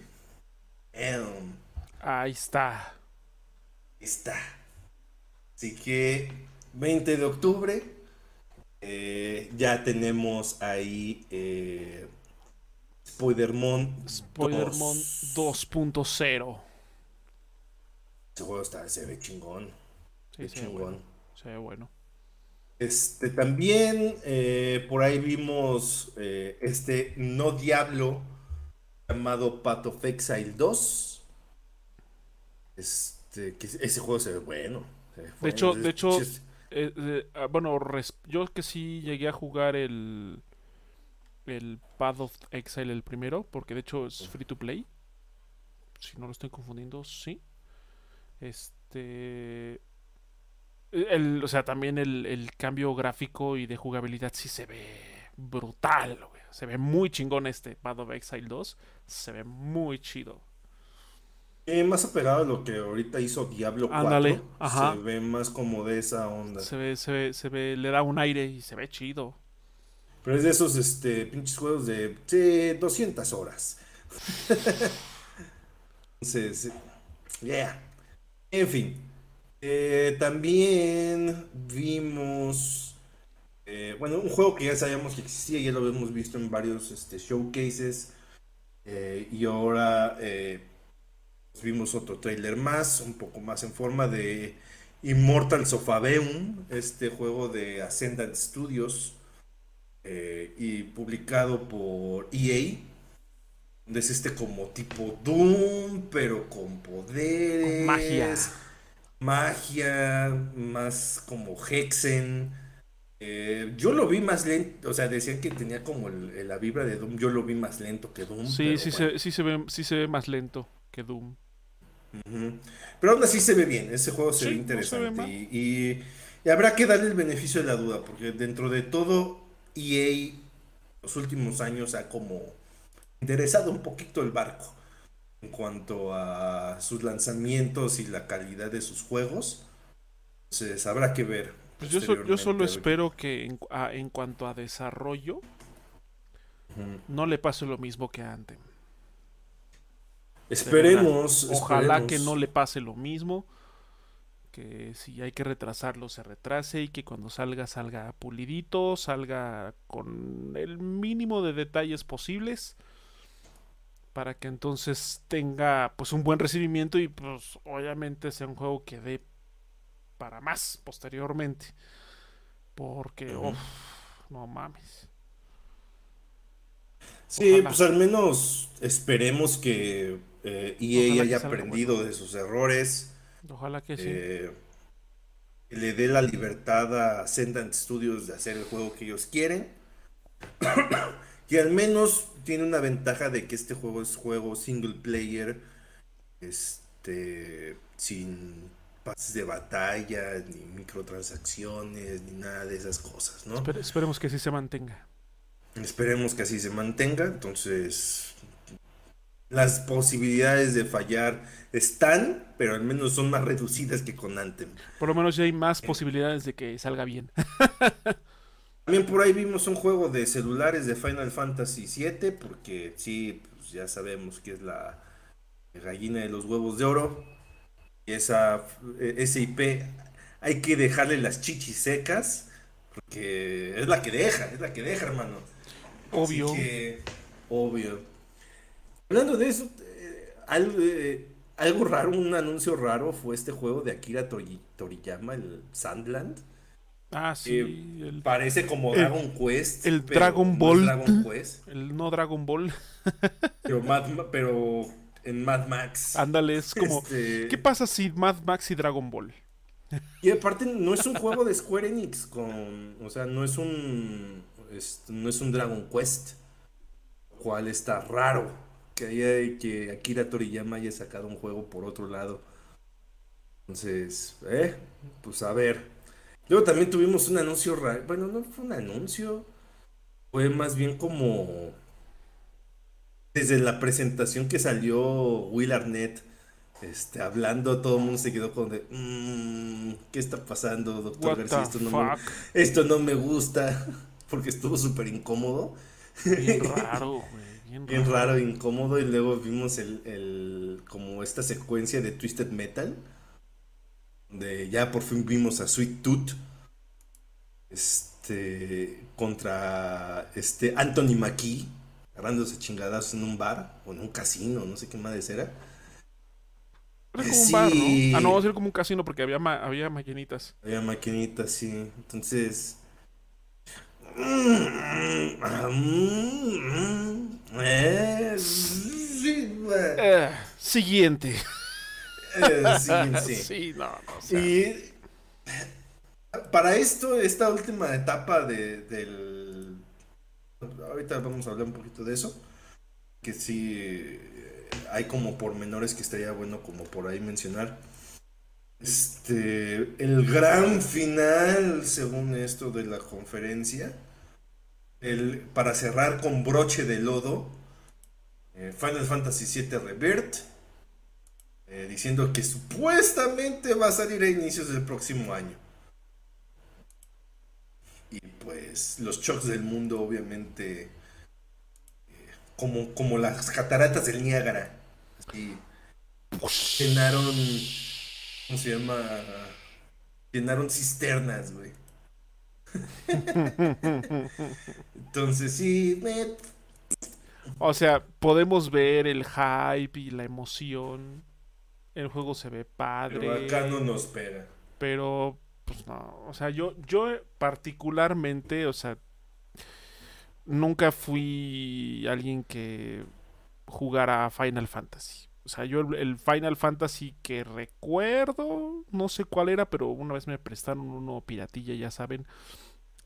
B: Ahí está
A: está. Así que 20 de octubre eh, ya tenemos ahí eh, Spider-Man
B: 2.0.
A: Ese juego está, se ve chingón. Sí, se chingón. Ve bueno.
B: Se ve bueno.
A: Este, también eh, por ahí vimos eh, este No Diablo llamado Path of Exile 2. Este este, ese juego se ve bueno.
B: de hecho, de hecho, eh, eh, ah, bueno, yo que sí llegué a jugar el el Path of Exile el primero, porque de hecho es free to play. Si no lo estoy confundiendo, sí. Este el, o sea, también el, el, cambio gráfico y de jugabilidad sí se ve brutal, Se ve muy chingón este Path of Exile 2. Se ve muy chido.
A: Eh, más apegado a lo que ahorita hizo Diablo 4. Se ve más como de esa onda.
B: Se ve, se ve, se ve, le da un aire y se ve chido.
A: Pero es de esos este, pinches juegos de sí, 200 horas. Entonces, yeah. En fin. Eh, también vimos. Eh, bueno, un juego que ya sabíamos que existía, ya lo habíamos visto en varios este, showcases. y ahora vimos otro trailer más, un poco más en forma de Immortal Sofabeum, este juego de Ascendant Studios, eh, y publicado por EA. Es este como tipo Doom, pero con poderes.
B: Magia.
A: Magia, más como Hexen. Eh, yo lo vi más lento, o sea, decían que tenía como el- la vibra de Doom, yo lo vi más lento que Doom.
B: Sí, sí,
A: bueno.
B: se, sí, se ve, sí se ve más lento que Doom.
A: Pero aún así se ve bien, ese juego se
B: Sí,
A: ve
B: no se ve
A: interesante. y, y- y habrá que darle el beneficio de la duda, porque dentro de todo, EA los últimos años ha como interesado un poquito el barco en cuanto a sus lanzamientos y la calidad de sus juegos. Entonces habrá que ver.
B: Pues yo, so- yo solo espero que en, cu- a- en cuanto a desarrollo no le pase lo mismo que a Anthem.
A: Esperemos.
B: Ojalá
A: esperemos.
B: que no le pase lo mismo. Que si hay que retrasarlo, se retrase y que cuando salga, salga pulidito, salga con el mínimo de detalles posibles. Para que entonces tenga pues un buen recibimiento y pues obviamente sea un juego que dé para más posteriormente. Porque,
A: Ujú.
B: uf, no mames.
A: Sí,
B: Ojalá.
A: pues al menos esperemos que eh,
B: Ojalá que
A: haya aprendido
B: bueno.
A: de sus errores,
B: Ojalá que sí.
A: eh, que le dé la libertad a Ascendant Studios de hacer el juego que ellos quieren. y al menos tiene una ventaja de que este juego es juego single player, este, sin pases de batalla, ni microtransacciones, ni nada de esas cosas, ¿no?
B: Espere- esperemos que sí se mantenga.
A: Esperemos que así se mantenga. Entonces, las posibilidades de fallar están, pero al menos son más reducidas que con Anthem.
B: Por lo menos ya hay más posibilidades de que salga bien.
A: También por ahí vimos un juego de celulares de Final Fantasy VII, porque sí, pues ya sabemos que es la gallina de los huevos de oro. Y esa, eh, ese IP hay que dejarle las chichis secas, porque es la que deja, es la que deja, hermano.
B: Obvio.
A: Así que, obvio. Hablando de eso, eh, algo, eh, algo raro, un anuncio raro fue este juego de Akira Tori- Toriyama, el Sandland.
B: Ah, sí.
A: Eh,
B: el,
A: Parece como
B: el-
A: Dragon Quest.
B: el Dragon
A: no
B: Ball.
A: Dragon Quest,
B: el no Dragon Ball.
A: pero, Mad- pero en Mad Max.
B: Ándale, es como.
A: Este,
B: ¿Qué pasa si Mad Max y Dragon Ball?
A: Y aparte no es un juego de Square Enix con, o sea, no es un, es- no es un Dragon Quest, cual está raro que haya que Akira Toriyama haya sacado un juego por otro lado. Entonces, eh, pues a ver. Luego también tuvimos un anuncio raro, bueno, no fue un anuncio, fue más bien como desde la presentación que salió Will Arnett este, hablando, todo el mundo se quedó con de, "Mm, ¿qué está pasando, doctor García? Esto no, me, esto no me gusta, porque estuvo súper incómodo,
B: Bien raro, güey. Bien,
A: bien
B: raro.
A: raro, incómodo, y luego vimos el, el, como esta secuencia de Twisted Metal, donde ya por fin vimos a Sweet Tooth, este, contra este Anthony McKee, agarrándose chingadazos en un bar, o en un casino, no sé qué más era.
B: Era como un bar,
A: Sí.
B: ¿no? Ah, no, va a ser como un casino porque había, ma- había maquinitas.
A: Había maquinitas, sí. Entonces. mm, eh, sí, eh,
B: Eh, siguiente.
A: sí, sí.
B: Sí, no, no. sea,
A: Y para esto, esta última etapa de, del... Ahorita vamos a hablar un poquito de eso. Que sí, eh, hay como pormenores que estaría bueno como por ahí mencionar. Este, el gran final, según esto de la conferencia, el, para cerrar con broche de lodo, eh, Final Fantasy VII Rebirth, eh, diciendo que supuestamente va a salir a inicios del próximo año. Y pues los shocks del mundo, obviamente, eh, como, como las cataratas del Niágara, llenaron, ¿cómo se llama? Llenaron cisternas, güey. Entonces, sí, me-
B: O sea, podemos ver el hype y la emoción. El juego se ve padre.
A: pero acá no nos pega.
B: Pero, pues no. O sea, yo, yo particularmente, o sea, nunca fui alguien que jugara Final Fantasy. O sea, yo el, Final Fantasy que recuerdo, no sé cuál era, pero una vez me prestaron uno piratilla, ya saben,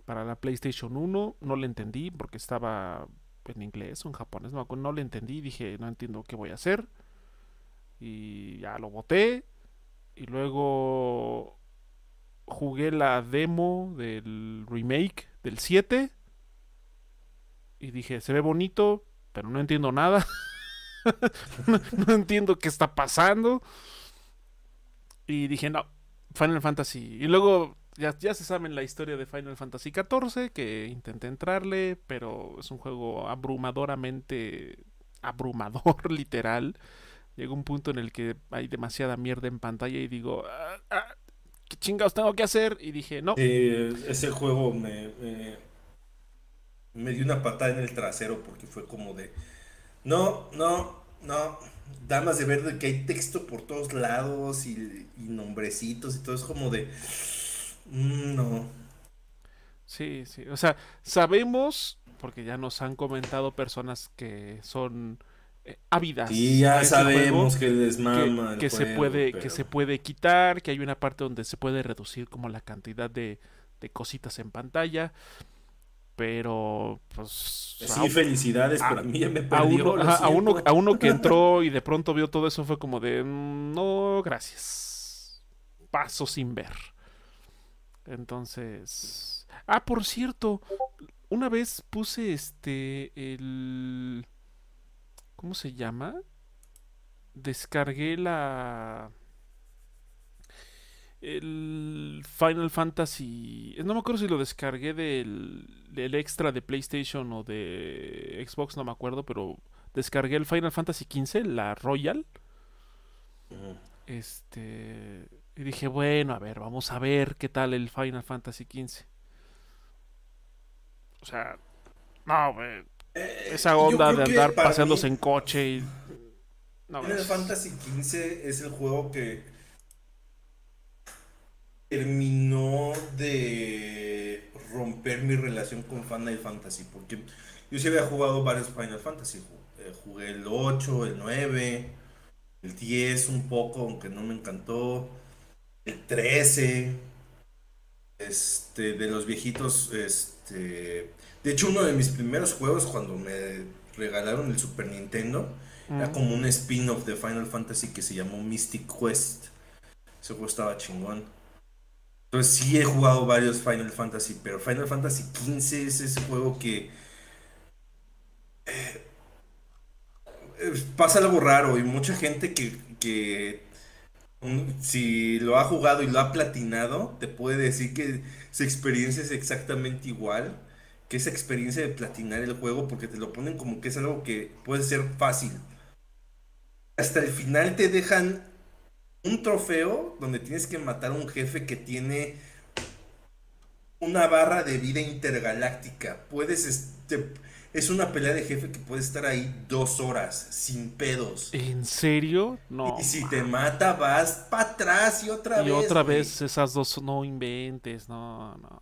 B: para la PlayStation 1. No le entendí porque estaba en inglés o en japonés, no, no le entendí. Dije, no entiendo qué voy a hacer. Y ya lo boté. Y luego jugué la demo del remake del 7. Y dije, se ve bonito, pero no entiendo nada. no, entiendo qué está pasando. Y dije, no, Final Fantasy. Y luego ya, ya, se saben la historia de Final Fantasy XIV, que intenté entrarle, pero es un juego abrumadoramente abrumador, literal. Llega un punto en el que hay demasiada mierda en pantalla y digo, ah, ah, ¿qué chingados tengo que hacer? Y dije, no.
A: ese juego me, me dio una patada en el trasero porque fue como de no, no, no. Da más de ver que hay texto por todos lados y, nombrecitos y todo. Es como de. Mm, no.
B: Sí, sí. O sea, sabemos, porque ya nos han comentado personas que son eh, ávidas.
A: Y ya sabemos que les mama.
B: Que, se puede, que se puede quitar, que hay una parte donde se puede reducir como la cantidad de, de cositas en pantalla. Pero, pues.
A: Sí, felicidades, a, mí me
B: a uno, a, uno, a uno que entró y de pronto vio todo eso fue como de. Mm, no, gracias. Paso sin ver. Entonces. Ah, por cierto. Una vez puse este. El. ¿Cómo se llama? Descargué la el Final Fantasy. No me acuerdo si lo descargué del, extra de PlayStation o de Xbox, no me acuerdo, pero descargué el Final Fantasy XV, la Royal. Este. Y dije, bueno, a ver, vamos a ver qué tal el Final Fantasy XV. O sea, no, eh, esa onda de andar paseándose en coche y.
A: Final Fantasy XV es el juego que terminó de romper mi relación con Final Fantasy, porque yo sí había jugado varios Final Fantasy, eh, jugué el 8, el 9, el 10 un poco, aunque no me encantó, el 13, este, de los viejitos, este, de hecho uno de mis primeros juegos cuando me regalaron el Super Nintendo, era como un spin-off de Final Fantasy que se llamó Mystic Quest, ese juego estaba chingón. Entonces sí he jugado varios Final Fantasy, pero Final Fantasy XV es ese juego que... Eh, pasa algo raro y mucha gente que, si lo ha jugado y lo ha platinado, te puede decir que su experiencia es exactamente igual que esa experiencia de platinar el juego porque te lo ponen como que es algo que puede ser fácil. Hasta el final te dejan un trofeo donde tienes que matar a un jefe que tiene una barra de vida intergaláctica. Puedes, este, es una pelea de jefe que puede estar ahí dos horas sin pedos.
B: ¿En serio?
A: No. Y si te mata, vas para atrás y otra vez. Y
B: otra vez esas dos no inventes, no, no, no.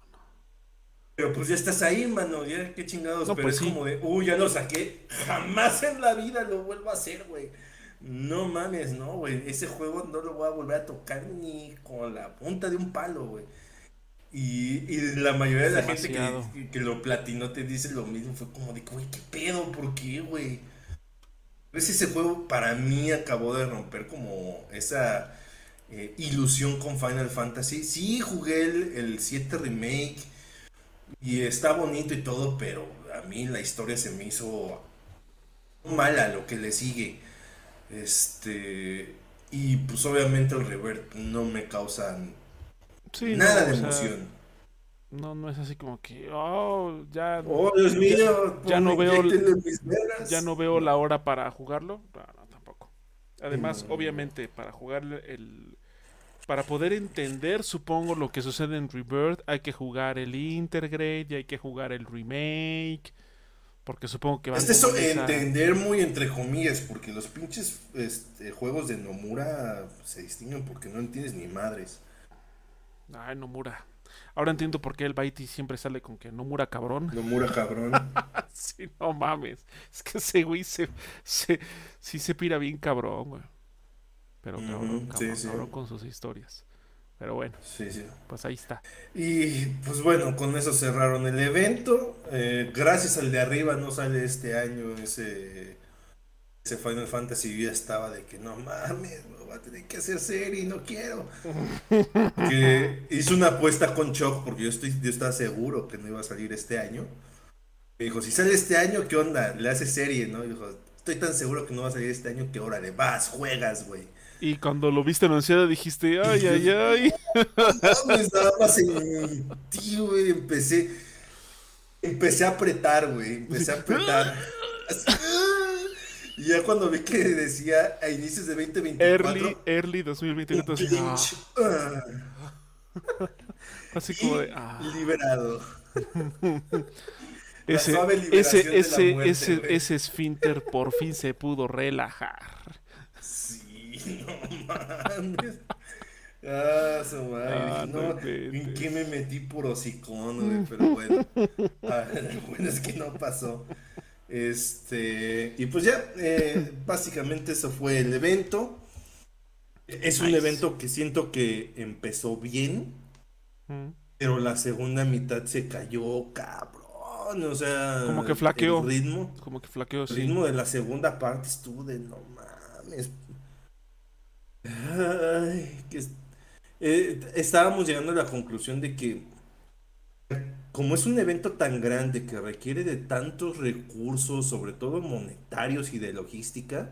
A: Pero pues ya estás ahí, mano, ya qué chingados. pero pues es como de, uy, ya lo saqué. Jamás en la vida lo vuelvo a hacer, güey. No mames, no, güey. Ese juego no lo voy a volver a tocar ni con la punta de un palo, güey. Y, la mayoría de la gente que, lo platinó te dice lo mismo. Fue como de, güey, ¿qué pedo? ¿Por qué, güey? Pues ese juego para mí acabó de romper como esa eh, ilusión con Final Fantasy. Sí, jugué el, el 7 remake y está bonito y todo, pero a mí la historia se me hizo mala lo que le sigue. Este. Y pues obviamente el revert no me causan nada de emoción.
B: no, no es así como que, oh, ya.
A: Oh, Dios mío,
B: ya, no veo. Ya no veo la hora para jugarlo. No, no, tampoco. Además, obviamente, para jugar el. Para poder entender, supongo, lo que sucede en Rebirth, hay que jugar el Intergrade y hay que jugar el remake porque supongo que
A: van este eso entender muy entre comillas, porque los pinches este, juegos de Nomura se distinguen porque no entiendes ni madres.
B: Ay, Nomura. Ahora entiendo por qué el Baiti siempre sale con que no mura cabrón.
A: No mura cabrón.
B: sí, no mames. Es que ese güey se, se, sí se pira bien cabrón, güey. Pero cabrón, cabrón, cabrón con sus historias. Pero bueno,
A: sí, sí.
B: pues ahí está.
A: Y pues bueno, con eso cerraron el evento. Eh, gracias al de arriba no sale este año ese, ese Final Fantasy. Yo ya estaba de que no mames, va a tener que hacer serie y no quiero. que hizo una apuesta con Choc porque yo, estoy, yo estaba seguro que no iba a salir este año. Me dijo, si sale este año, ¿qué onda? Le hace serie, ¿no? dijo, estoy tan seguro que no va a salir este año que órale, vas, juegas, güey.
B: Y cuando lo viste anunciado dijiste, ay, ay, ay.
A: No, me estaba en ti, güey. Empecé, empecé a apretar, güey. Empecé a apretar. Y ya cuando vi que decía a inicios de 2024.
B: Early, early 2024. Así, ah. así como de. Ah.
A: Liberado.
B: ese, ese, ese, ese, ese esfínter por fin se pudo relajar.
A: no mames. Ah, su madre. Ah, no, ¿En qué me metí por hocicón, Pero bueno. Ah, bueno es que no pasó. Este. Y pues ya, eh, básicamente eso fue el evento. Es un evento que siento que empezó bien. Pero la segunda mitad se cayó, cabrón. O sea.
B: Como que flaqueó.
A: El ritmo.
B: Como que flaqueó,
A: El ritmo de la segunda parte estuvo de no mames que eh, estábamos llegando a la conclusión de que como es un evento tan grande que requiere de tantos recursos, sobre todo monetarios y de logística,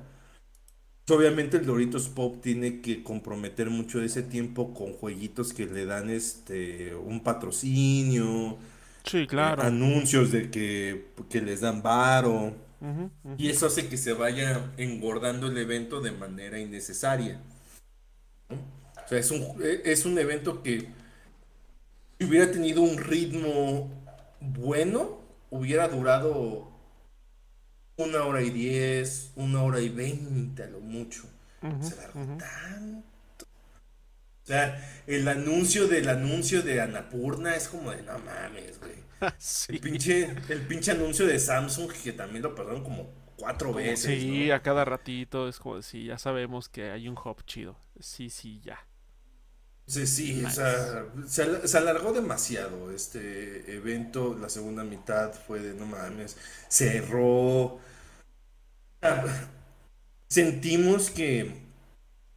A: pues, obviamente el Doritos Pop tiene que comprometer mucho de ese tiempo con jueguitos que le dan este un patrocinio,
B: sí, claro.
A: anuncios de que, les dan varo. Y eso hace que se vaya engordando el evento de manera innecesaria. O sea, es un, es un evento que si hubiera tenido un ritmo bueno, hubiera durado una hora y diez, una hora y veinte a lo mucho. Se tanto. O sea, el anuncio del anuncio de Anapurna es como de no mames, güey. El, pinche, el pinche anuncio de Samsung que también lo perdieron como cuatro veces.
B: Sí, a cada ratito es como si ya sabemos que hay un hop chido. Sí, sí, ya.
A: Sí, sí, o sea, se, alargó demasiado este evento. La segunda mitad fue de no mames, cerró. Sentimos que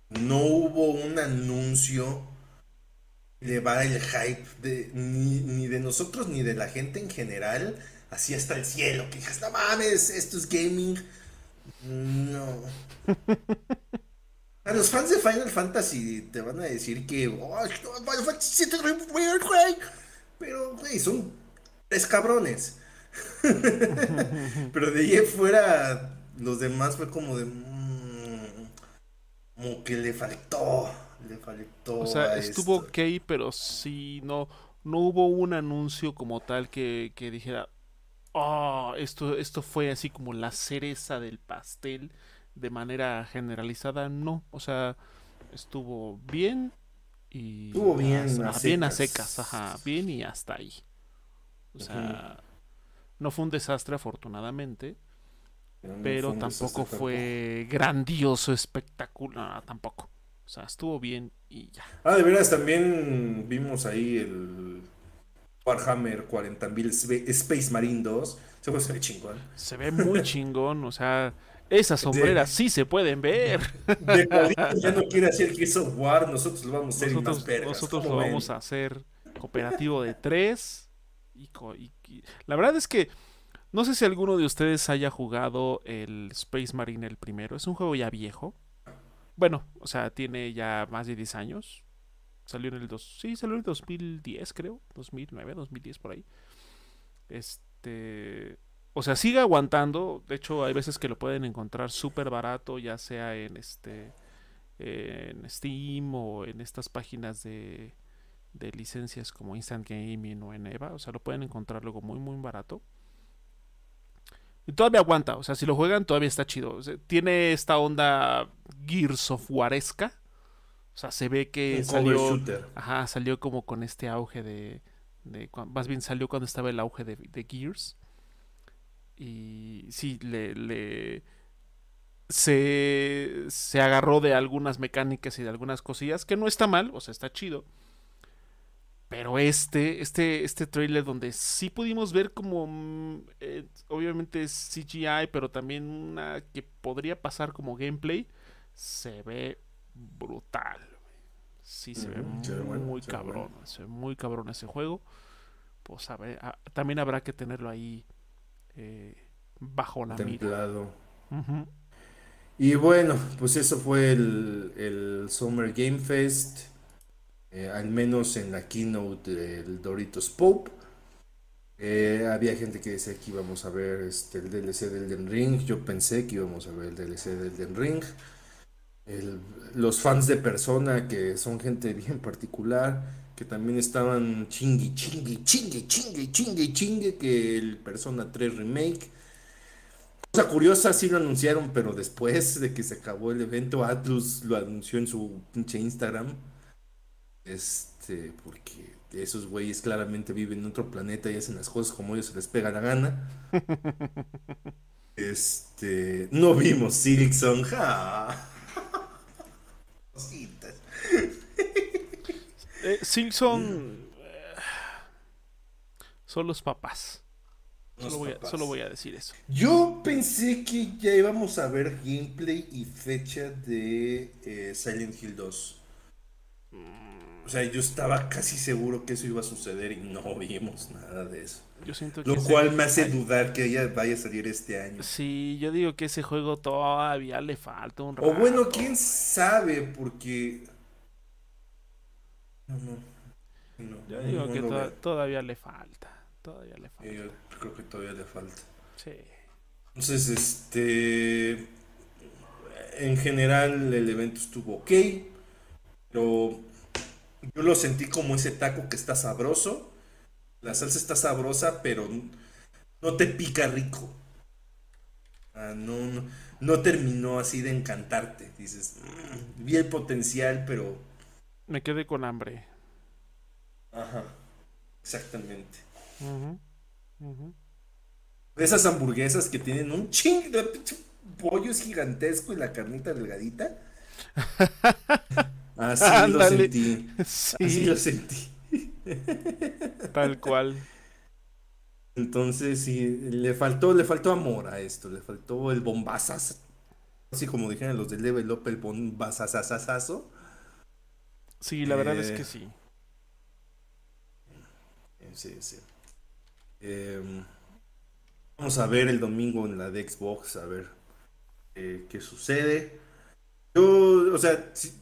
A: no hubo un anuncio de va el hype de, ni, ni de nosotros ni de la gente en general así hasta el cielo, que digas, no mames, esto es gaming. No. A los fans de Final Fantasy te van a decir que oh, Final Fantasy güey. Pero, güey, son tres cabrones. Pero de ahí fuera, los demás fue como de. Mm, como que le faltó. Le faltó.
B: O sea, estuvo ok, pero sí, no, no hubo un anuncio como tal que, que dijera, oh, esto, esto fue así como la cereza del pastel de manera generalizada, no, o sea, estuvo bien y
A: estuvo bien,
B: a, bien a secas, ajá, bien y hasta ahí. O sea, no fue un desastre afortunadamente, pero, tampoco fue grandioso, espectacular, tampoco. O sea, estuvo bien y ya.
A: Ah, de veras, también vimos ahí el Warhammer 40.000 Space Marine 2. Se ve chingón.
B: Se ve muy chingón, o sea, esas sombreras sí se pueden ver.
A: De ya no quiere hacer que of War, nosotros lo vamos a hacer
B: nosotros, más Nosotros lo vamos a hacer cooperativo de tres. Y, la verdad es que no sé si alguno de ustedes haya jugado el Space Marine el primero. Es un juego ya viejo. Bueno, o sea, tiene ya más de 10 años. Salió en el dos, sí, salió en el 2010, creo, 2009, 2010 por ahí. Este, o sea, sigue aguantando. De hecho, hay veces que lo pueden encontrar súper barato, ya sea en este en Steam o en estas páginas de, de licencias como Instant Gaming o en Eva. O sea, lo pueden encontrar luego muy, muy barato. Y todavía aguanta. O sea, si lo juegan, todavía está chido. tiene esta onda Gears of Waresca O sea, se ve que
A: Un
B: salió, ajá, salió como con este auge de, de más bien salió cuando estaba el auge de, de Gears. Y sí, le, le se, se agarró de algunas mecánicas y de algunas cosillas, que no está mal, o sea, está chido. Pero este, este, este trailer donde sí pudimos ver como, mm, eh, obviamente es CGI, pero también una que podría pasar como gameplay, se ve brutal. Sí, se ve
A: bueno,
B: muy
A: se ve
B: cabrón, se ve muy cabrón ese juego. Pues a ver, a- también habrá que tenerlo ahí eh, bajo la mira.
A: Templado.
B: Ujú.
A: Y bueno, pues eso fue el, el Summer Game Fest. eh, al menos en la keynote del Doritos Pope. Eh, había gente que decía que íbamos a ver este, el DLC del Elden Ring. Yo pensé que íbamos a ver el DLC del Elden Ring. El- los fans de Persona, que son gente bien particular, que también estaban chingui, chingui, chingue, chingue, chingue, chingue, que el Persona 3 Remake. Cosa curiosa, sí lo anunciaron, pero después de que se acabó el evento, Atlus lo anunció en su pinche Instagram. Este, porque esos güeyes claramente viven en otro planeta y hacen las cosas como ellos se les pega la gana. Este, no vimos Silksong. ja. Cositas.
B: Eh, Silksong eh, son los papás. Solo voy, a,
A: papás.
B: solo voy a decir eso.
A: Yo pensé que ya íbamos a ver gameplay y fecha de eh, Silent Hill 2. O sea, yo estaba casi seguro que eso iba a suceder y no vimos nada de eso.
B: Yo siento que
A: Lo cual me hace dudar que ella vaya a salir este año.
B: Sí, yo digo que ese juego todavía le falta un
A: O bueno,
B: rato.
A: quién sabe, porque... No, no. no,
B: Yo digo
A: no
B: que
A: lo
B: to-
A: veo.
B: todavía le falta. Todavía le falta.
A: Eh, Yo creo que todavía le falta.
B: Sí.
A: Entonces, este. En general, el evento estuvo ok. Pero yo lo sentí como ese taco que está sabroso. La salsa está sabrosa, pero no te pica rico. Ah, no, no, no terminó así de encantarte. Dices, "Mm, vi el potencial, pero.
B: Me quedé con hambre.
A: Ajá, exactamente. De esas hamburguesas que tienen un ching de pollo es gigantesco y la carnita delgadita. Así lo sentí. Así
B: Sí,
A: lo sentí.
B: tal cual.
A: Entonces, sí, le faltó, le faltó amor a esto, le faltó el bombazas. Así como dijeron los del Level Up, el bombazazazazo.
B: Sí, la verdad es
A: Eh,
B: que sí.
A: Sí, sí. Em, vamos a ver el domingo en la de Xbox, a ver eh, qué sucede. Yo, o sea, sí,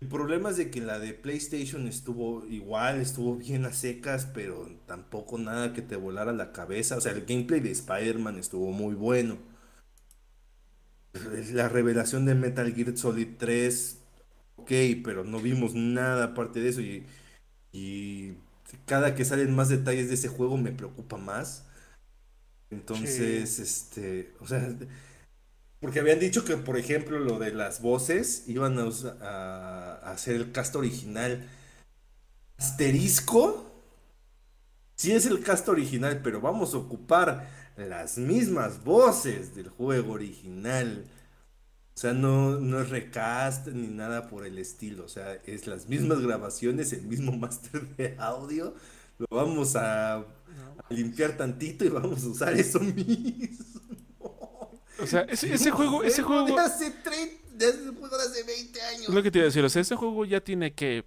A: el problema es de que la de PlayStation estuvo igual, estuvo bien a secas, pero tampoco nada que te volara la cabeza. O sea, el gameplay de Spider-Man estuvo muy bueno. La revelación de Metal Gear Solid 3, ok, pero no vimos nada aparte de eso y, y cada que salen más detalles de ese juego me preocupa más. Entonces, este, o sea, porque habían dicho que, por ejemplo, lo de las voces iban a, a hacer el cast original. Asterisco. Sí es el cast original, pero vamos a ocupar las mismas voces del juego original. O sea, no, no es recast ni nada por el estilo. O sea, es las mismas grabaciones, el mismo máster de audio. Lo vamos a, a limpiar tantito y vamos a usar eso mismo.
B: O sea, ese, ese juego, ese
A: de
B: juego,
A: hace 30, de hace, juego de hace 20 años.
B: es lo que te iba a decir, o sea, ese juego ya tiene que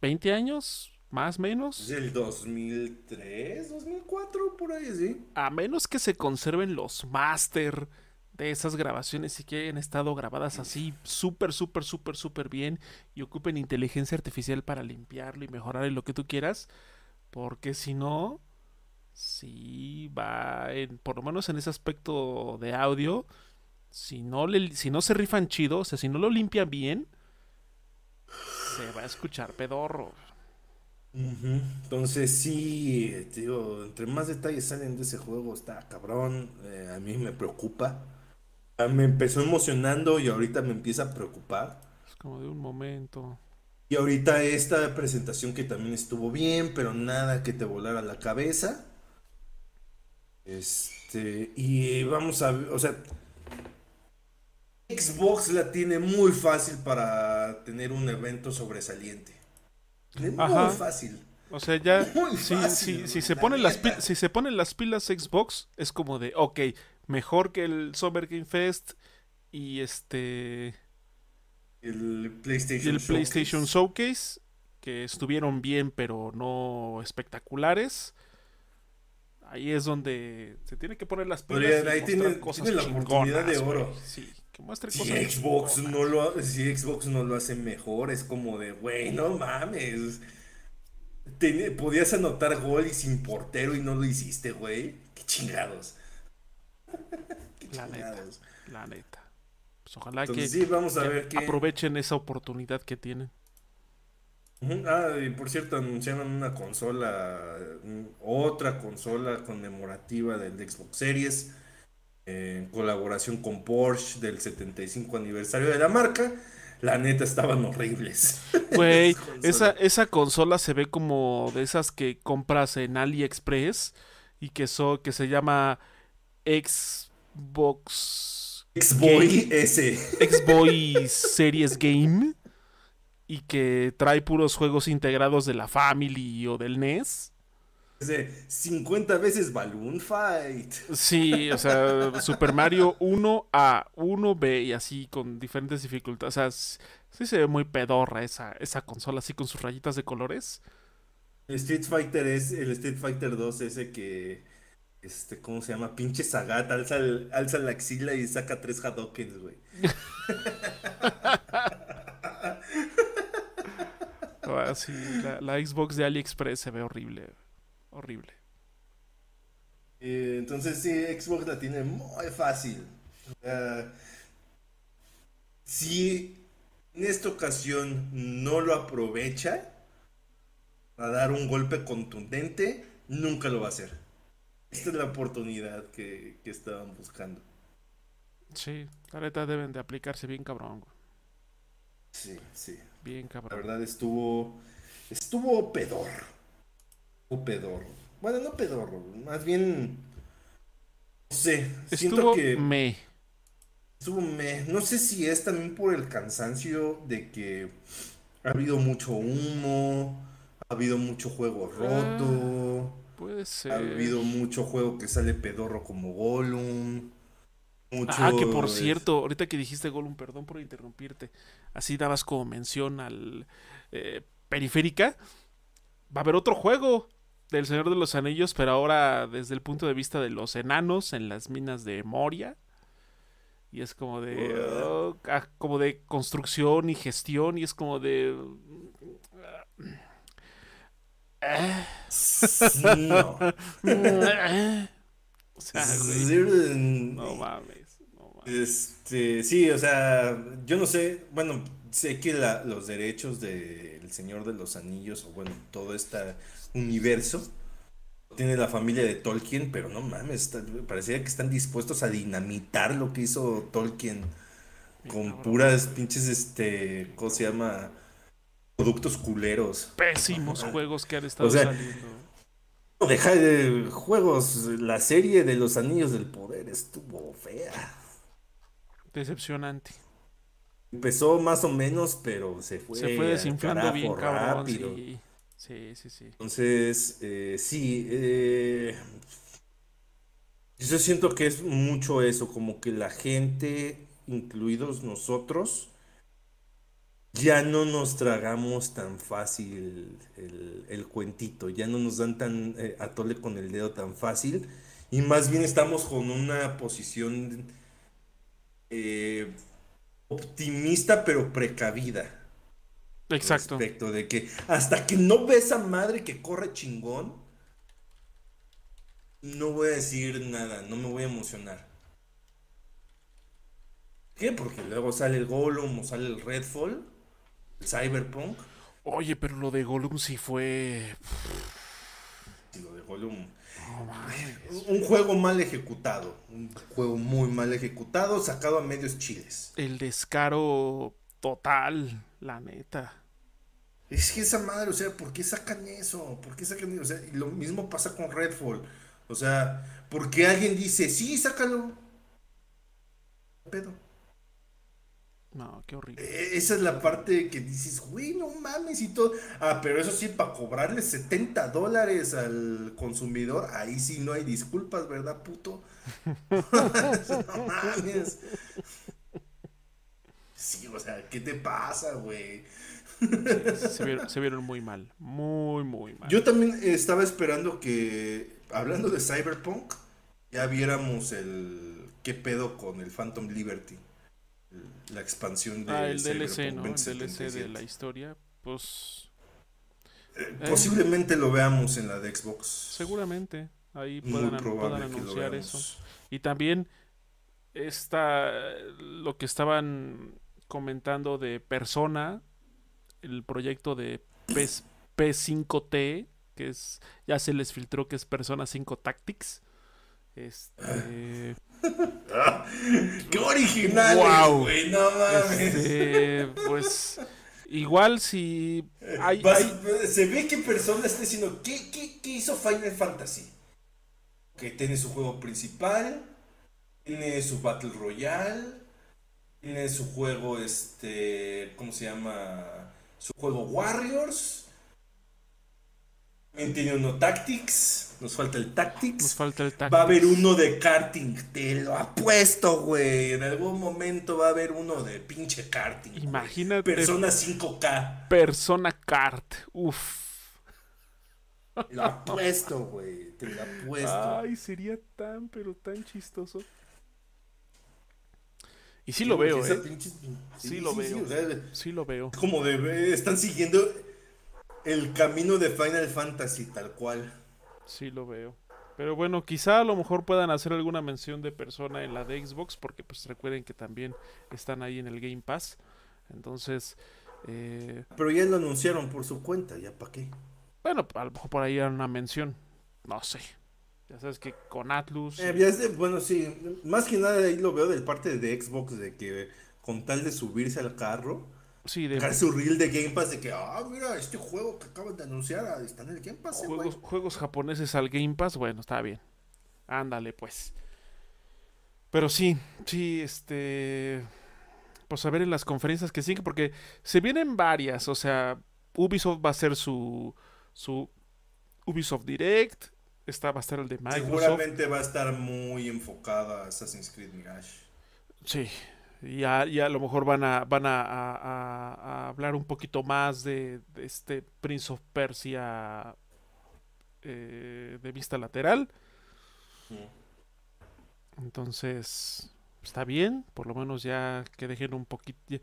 B: 20 años, más o menos,
A: el 2003, 2004, por ahí, sí.
B: a menos que se conserven los máster de esas grabaciones y que hayan estado grabadas así súper, súper, súper, súper bien y ocupen inteligencia artificial para limpiarlo y mejorar lo que tú quieras, porque si no, sí va, en, por lo menos en ese aspecto de audio, si no, le, si no se rifan chido, o sea, si no lo limpian bien, se va a escuchar pedorro.
A: Entonces sí, eh, digo, entre más detalles salen de ese juego, está cabrón, eh, a mí me preocupa. Me empezó emocionando y ahorita me empieza a preocupar.
B: como de un momento.
A: Y ahorita esta presentación que también estuvo bien, pero nada que te volara la cabeza. Este, y vamos a ver, o sea, Xbox la tiene muy fácil para tener un evento sobresaliente. Muy fácil.
B: O sea, ya si, si, se ponen las si se ponen las pilas Xbox, es como de, ok, mejor que el Summer Game Fest y este
A: el PlayStation,
B: el PlayStation Showcase, que estuvieron bien pero no espectaculares. Ahí es donde se tiene que poner las
A: pilas. ahí tiene, la oportunidad de oro.
B: Sí, que
A: muestre si Xbox no lo si Xbox no lo hace mejor, es como de, güey, no mames. podías anotar gol y sin portero y no lo hiciste, güey. Qué chingados.
B: la neta. La neta. Pues ojalá que,
A: vamos a ver
B: aprovechen esa oportunidad que tienen.
A: Ah, y por cierto, anunciaron una consola, otra consola conmemorativa del Xbox Series, en colaboración con Porsche del 75 aniversario de la marca. La neta estaban horribles.
B: Güey, esa, esa consola se ve como de esas que compras en AliExpress y que, so, que se llama Xbox.
A: Xboy S.
B: Xbox Series Game y que trae puros juegos integrados de la Family o del NES.
A: De 50 veces Balloon Fight.
B: Sí, o sea, Super Mario 1A, 1B y así con diferentes dificultades. O sea, sí se ve muy pedorra esa, esa consola así con sus rayitas de colores.
A: El Street Fighter es el Street Fighter 2 ese que este, ¿cómo se llama? Pinche Sagat, alza, alza la axila y saca tres Hadokens, güey.
B: Ah, la, Xbox de AliExpress se ve horrible. Horrible.
A: Eh, entonces sí, Xbox la tiene muy fácil. si en esta ocasión no lo aprovecha a dar un golpe contundente, nunca lo va a hacer. Esta es la oportunidad que, que estaban buscando.
B: Sí, la neta deben de aplicarse bien cabrón.
A: Sí, sí.
B: Bien cabrón.
A: La verdad estuvo. Estuvo pedor. O pedor. Bueno, no pedor, más bien. No sé. siento que.
B: Me.
A: Estuvo me. No sé si es también por el cansancio de que ha habido mucho humo. Ha habido mucho juego ah, roto.
B: puede ser.
A: Ha habido mucho juego que sale pedorro como Gollum.
B: Ah, que por cierto, ahorita que dijiste Gollum, perdón por interrumpirte, así dabas como mención al eh, Periférica, va a haber otro juego del Señor de los Anillos, pero ahora desde el punto de vista de los enanos en las minas de Moria. Y es como de. Ah, como de construcción y gestión. Y es como de.
A: no.
B: o sea, no mames.
A: Este, sí, o sea, yo no sé, bueno, sé que los derechos del Señor de los Anillos, o bueno, todo este universo, tiene la familia de Tolkien, pero no mames, parecía que están dispuestos a dinamitar lo que hizo Tolkien con puras pinches, este, ¿cómo se llama? Productos culeros.
B: Pésimos juegos que han estado saliendo.
A: Deja de juegos, la serie de los Anillos del Poder estuvo fea.
B: Decepcionante.
A: Empezó más o menos, pero se fue.
B: Se fue desinflando bien cabrón. Rápido. Sí. sí, sí,
A: Entonces, eh, sí. Eh, yo siento que es mucho eso, como que la gente, incluidos nosotros, ya no nos tragamos tan fácil el, cuentito, ya no nos dan tan eh, atole con el dedo tan fácil, y más bien estamos con una posición eh, optimista pero precavida.
B: Exacto.
A: Respecto de que hasta que no ves a madre que corre chingón, no voy a decir nada, no me voy a emocionar. ¿Qué? Porque luego sale el Gollum o sale el Redfall, el Cyberpunk.
B: Oye, pero lo de Gollum sí fue.
A: Lo de Gollum un juego mal ejecutado. Un juego muy mal ejecutado, sacado a medios chiles.
B: El descaro Total, la neta.
A: Es que esa madre, o sea, ¿por qué sacan eso? ¿Por qué sacan eso? O sea, y lo mismo pasa con Redfall. O sea, ¿por qué alguien dice, sí, sácalo? Pedo.
B: No, qué horrible.
A: E, esa es la parte que dices, güey, no mames y todo. Ah, pero eso sí, para cobrarle 70 dólares al consumidor, ahí sí no hay disculpas, ¿verdad, puto? no mames. Sí, o sea, ¿qué te pasa, güey?
B: se, vieron, muy mal, muy, muy mal.
A: Yo también estaba esperando que, hablando de Cyberpunk, ya viéramos el qué pedo con el Phantom Liberty. La expansión
B: de... Ah, el DLC, ¿no? El DLC de la historia, pues...
A: Eh, posiblemente lo veamos en la de Xbox.
B: Seguramente, ahí puedan, anunciar eso. Y también está lo que estaban comentando de Persona, el proyecto de P 5 t que es ya se les filtró que es Persona 5 Tactics. Este
A: ¡Qué original!
B: ¡Wow! no mames. Este, pues igual si hay,
A: se ve que Persona está diciendo ¿qué, qué, qué hizo Final Fantasy? Que tiene su juego principal, tiene su Battle Royale, tiene su juego este, ¿cómo se llama? su juego Warriors. Tiene uno Tactics. Nos falta el Tactics.
B: Nos falta el Tactics.
A: Va a haber uno de karting. Te lo apuesto, güey. En algún momento va a haber uno de pinche karting.
B: Imagínate.
A: Persona 5K.
B: Persona Kart. Uf.
A: Te lo apuesto, güey. Te lo apuesto.
B: Ay, sería tan, pero tan chistoso. Y sí lo veo, ¿eh? Sí, lo veo. Sí, lo veo.
A: Como de, están siguiendo el camino de Final Fantasy tal cual.
B: Sí lo veo. Pero bueno, quizá a lo mejor puedan hacer alguna mención de persona en la de Xbox, porque pues recuerden que también están ahí en el Game Pass. Entonces... Eh...
A: Pero ya lo anunciaron por su cuenta, ¿ya para qué?
B: Bueno, a lo mejor por ahí era una mención. No sé. Ya sabes que con Atlus.
A: Eh, bueno, sí, más que nada ahí lo veo del parte de Xbox, de que con tal de subirse al carro,
B: sí,
A: de su reel de Game Pass, de que, ah, mira, este juego que acaban de anunciar ah, está en el Game Pass.
B: Eh, juegos, juegos japoneses al Game Pass, bueno, está bien. Ándale, pues. Pero sí, sí, este. Pues a ver en las conferencias que siguen, porque se vienen varias, o sea, Ubisoft va a hacer su. su Ubisoft Direct, Está, va a estar el de Microsoft.
A: Seguramente va a estar muy enfocada a Assassin's Creed Mirage.
B: Sí, y a, a lo mejor van a, van a, hablar un poquito más de, este Prince of Persia eh, de vista lateral. Entonces, está bien, por lo menos ya que dejen un poquito... Ya,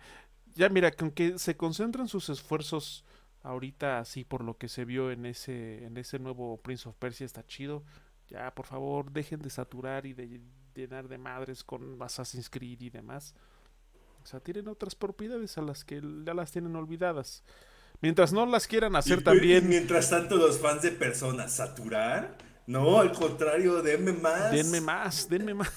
B: ya mira, con que se concentran sus esfuerzos ahorita así por lo que se vio en ese en ese nuevo Prince of Persia está chido. Ya por favor dejen de saturar y de llenar de madres con Assassin's Creed y demás sea tienen otras propiedades a las que ya las tienen olvidadas. Mientras no las quieran hacer también
A: mientras tanto los fans de personas saturar no al contrario denme más.
B: Denme más denme más.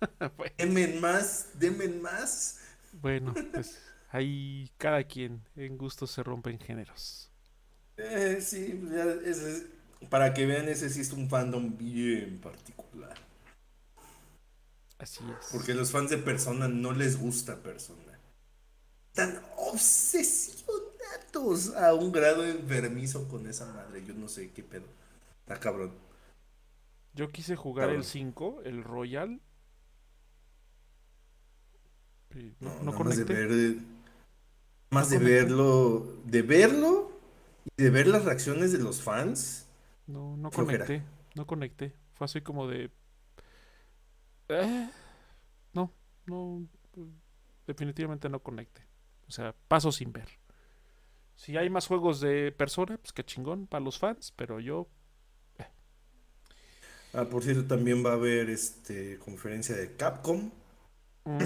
A: Denme más denme más.
B: Bueno pues Ahí cada quien en gusto se rompen géneros.
A: Eh, sí, para que vean, ese sí es un fandom bien particular.
B: Así es.
A: Porque los fans de Persona no les gusta Persona. Están obsesionados a un grado enfermizo con esa madre. Yo no sé qué pedo. Está cabrón.
B: Yo quise jugar el 5, el Royal.
A: No, no, conecté. Más de verlo, de verlo y de ver las reacciones de los fans.
B: No, no conecté, no conecté. Fue así como de... Eh, no, no, definitivamente no conecté. O sea, paso sin ver. Si hay más juegos de persona, pues qué chingón para los fans, pero yo...
A: Eh. Ah, por cierto, también va a haber este conferencia de Capcom. Mm.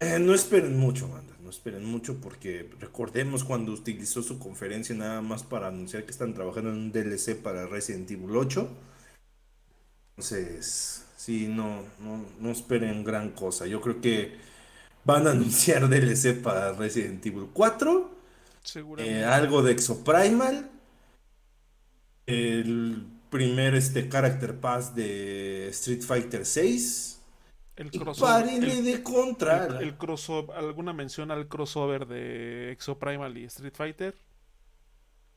A: Eh, no esperen mucho, banda, no esperen mucho porque recordemos cuando utilizó su conferencia nada más para anunciar que están trabajando en un DLC para Resident Evil 8. Entonces, sí, no, no, no esperen gran cosa. Yo creo que van a anunciar DLC para Resident Evil 4. Eh, algo de Exoprimal. El primer este, Character Pass de Street Fighter 6. El crossover. de contra.
B: El, crossover, ¿Alguna mención al crossover de Exoprimal y Street Fighter?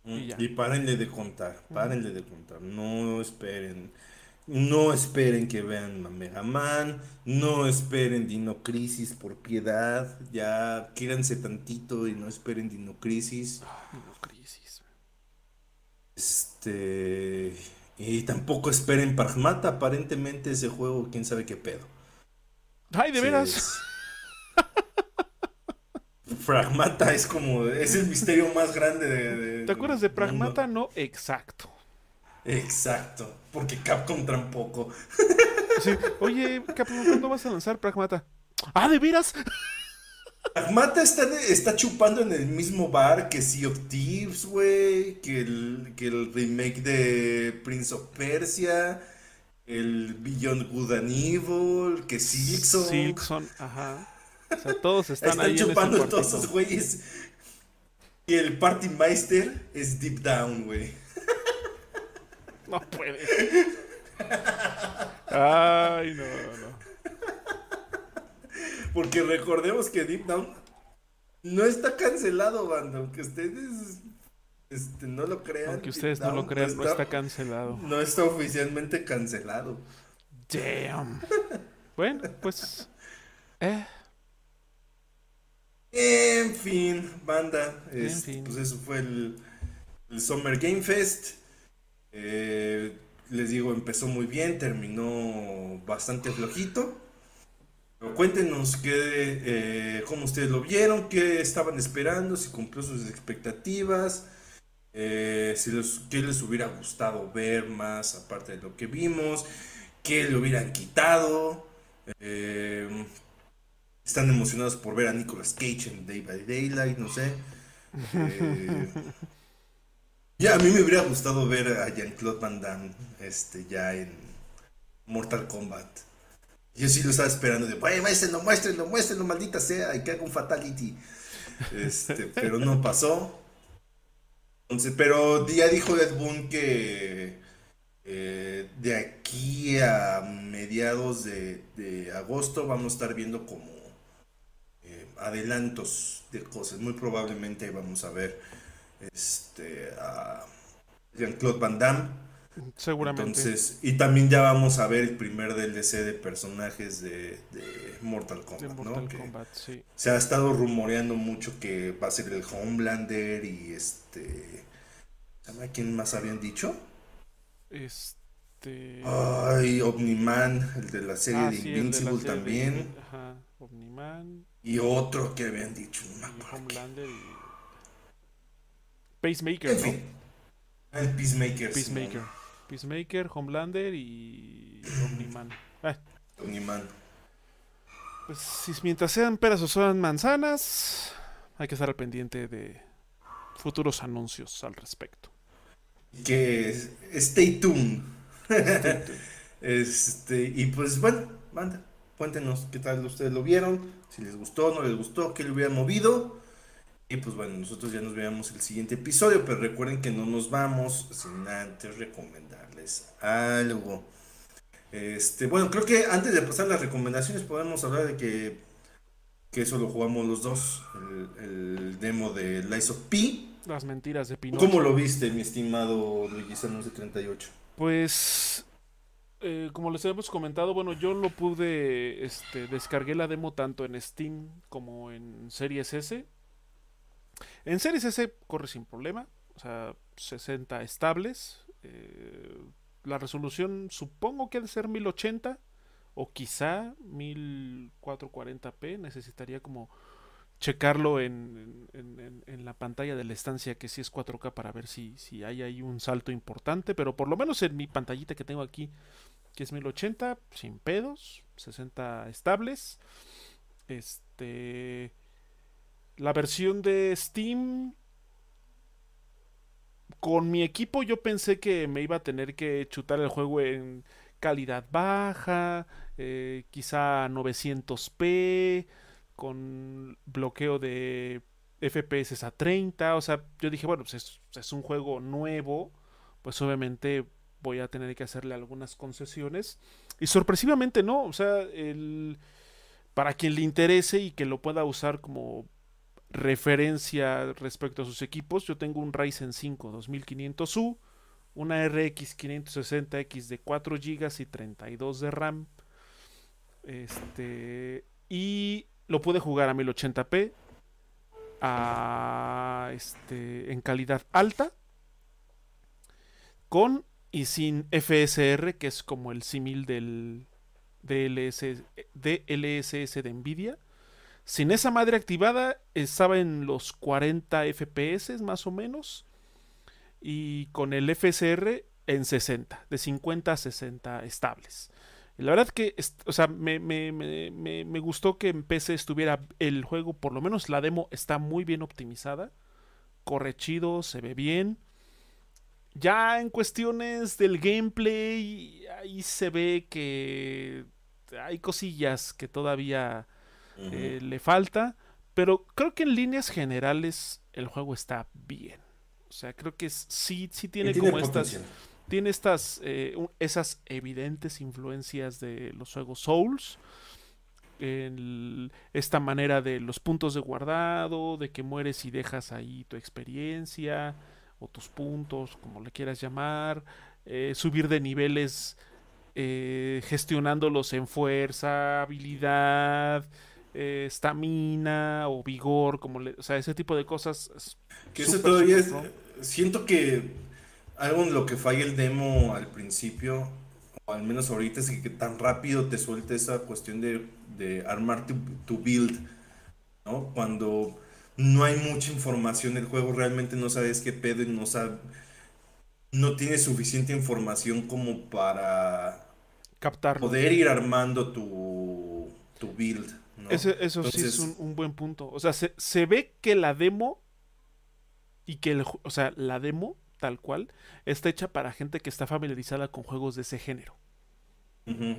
A: Y, mm, y párenle de contar, párenle de contar. No esperen. No esperen que vean a Mega Man. No esperen Dino Crisis por piedad. Ya quírense tantito y no esperen Dino Crisis.
B: Dino Crisis.
A: Este. Y tampoco esperen Pragmata. Aparentemente ese juego, quién sabe qué pedo.
B: Ay, de veras.
A: Pragmata es como. Es el misterio más grande de.
B: ¿Te acuerdas de Pragmata? No, exacto.
A: Exacto. Porque Capcom tampoco.
B: Sí. Oye, Capcom, ¿cuándo vas a lanzar Pragmata? ¡Ah, de veras!
A: Pragmata está, está chupando en el mismo bar que Sea of Thieves, güey. Que el, que el remake de Prince of Persia el Beyond Good and Evil, que Silkson.
B: Silkson, ajá. O sea, todos están,
A: están ahí chupando en todos esos güeyes. Y el Party Meister es Deep Down, güey.
B: No puede. Ay, no, no.
A: Porque recordemos que Deep Down no está cancelado, banda. Aunque ustedes este, no lo crean.
B: Aunque ustedes no, lo crean, no está, cancelado.
A: No está oficialmente cancelado.
B: Damn. bueno, pues. Eh.
A: En fin, banda. Este, pues eso fue el, Summer Game Fest. Eh, les digo, empezó muy bien, terminó bastante flojito. Pero cuéntenos qué, eh, cómo ustedes lo vieron, qué estaban esperando, si cumplió sus expectativas. Eh, si les, qué les hubiera gustado ver más aparte de lo que vimos, qué le hubieran quitado. Están emocionados por ver a Nicolas Cage en Day by Daylight, no sé. Ya a mí me hubiera gustado ver a Jean-Claude Van Damme este, ya en Mortal Kombat. Yo sí lo estaba esperando de, muéstrenlo, muéstrenlo, muéstrenlo, maldita sea, y que haga un fatality. Este, pero no pasó. Entonces, pero ya dijo Ed Boon que eh, de aquí a mediados de, agosto vamos a estar viendo como eh, adelantos de cosas. Muy probablemente vamos a ver este, a Jean-Claude Van Damme
B: Seguramente.
A: Entonces, y también ya vamos a ver el primer DLC de personajes de, Mortal Kombat, ¿no? Se ha estado rumoreando mucho que va a ser el Homelander y este. ¿Sabe quién más habían dicho?
B: Este.
A: Ay, Omniman, el de la serie ah, de Invincible también.
B: Ajá, Omniman.
A: Y otro que habían dicho,
B: Homelander y. Pacemaker, ¿no?
A: El Peacemaker.
B: Peacemaker. Peacemaker, Homelander y Omniman. Eh.
A: Omniman.
B: Pues si mientras sean peras o sean manzanas, hay que estar al pendiente de futuros anuncios al respecto.
A: Que stay tuned. este, y pues bueno, manda, cuéntenos qué tal ustedes lo vieron, si les gustó, no les gustó, qué le hubieran movido. Y pues bueno, nosotros ya nos veamos el siguiente episodio, pero recuerden que no nos vamos sin antes recomendarles algo. Este, bueno, creo que antes de pasar las recomendaciones podemos hablar de que, que eso lo jugamos los dos, el, demo de Lies of P.
B: Las mentiras de Pinocho.
A: ¿Cómo lo viste, mi estimado Luigi 38
B: Pues eh, como les hemos comentado, bueno, yo lo pude, este, descargué la demo tanto en Steam como en Series S en Series S corre sin problema, o sea, 60 estables. Eh, la resolución supongo que ha de ser 1080 o quizá 1440p. Necesitaría como checarlo en, en, la pantalla de la estancia que sí es 4K para ver si, si hay ahí un salto importante. Pero por lo menos en mi pantallita que tengo aquí, que es 1080, sin pedos, 60 estables. Este la versión de Steam con mi equipo yo pensé que me iba a tener que chutar el juego en calidad baja, eh, quizá 900p, con bloqueo de FPS a 30. O sea, yo dije, bueno, pues es, un juego nuevo. Pues obviamente voy a tener que hacerle algunas concesiones. Y sorpresivamente no. O sea, el, para quien le interese y que lo pueda usar como referencia respecto a sus equipos, yo tengo un Ryzen 5 2500U, una RX 560X de 4 GB y 32 de RAM. Este, y lo pude jugar a 1080p a, este, en calidad alta con y sin FSR, que es como el símil del DLSS, DLSS de Nvidia. Sin esa madre activada estaba en los 40 FPS más o menos. Y con el FSR en 60, de 50 a 60 estables. la verdad que, o sea, me, me, gustó que en PC estuviera el juego, por lo menos la demo está muy bien optimizada. Corre chido, se ve bien. Ya en cuestiones del gameplay, ahí se ve que hay cosillas que todavía eh, le falta, pero creo que en líneas generales el juego está bien. O sea, creo que sí, sí tiene, como estas. Tiene estas. Eh, esas evidentes influencias de los juegos Souls. esta manera de los puntos de guardado, de que mueres y dejas ahí tu experiencia, o tus puntos, como le quieras llamar. Eh, subir de niveles gestionándolos en fuerza, habilidad, estamina o vigor, como le, o sea, ese tipo de cosas.
A: Que eso todavía es, siento que algo en lo que falla el demo al principio, o al menos ahorita, es que, tan rápido te suelte esa cuestión de, de armar tu, build, ¿no? Cuando no hay mucha información del juego, realmente no sabes qué pedo y no sabes, no tienes suficiente información como para
B: captar
A: poder ir armando tu, tu build
B: eso sí es un, buen punto. O sea, se, ve que la demo y que el, o sea, la demo tal cual está hecha para gente que está familiarizada con juegos de ese género.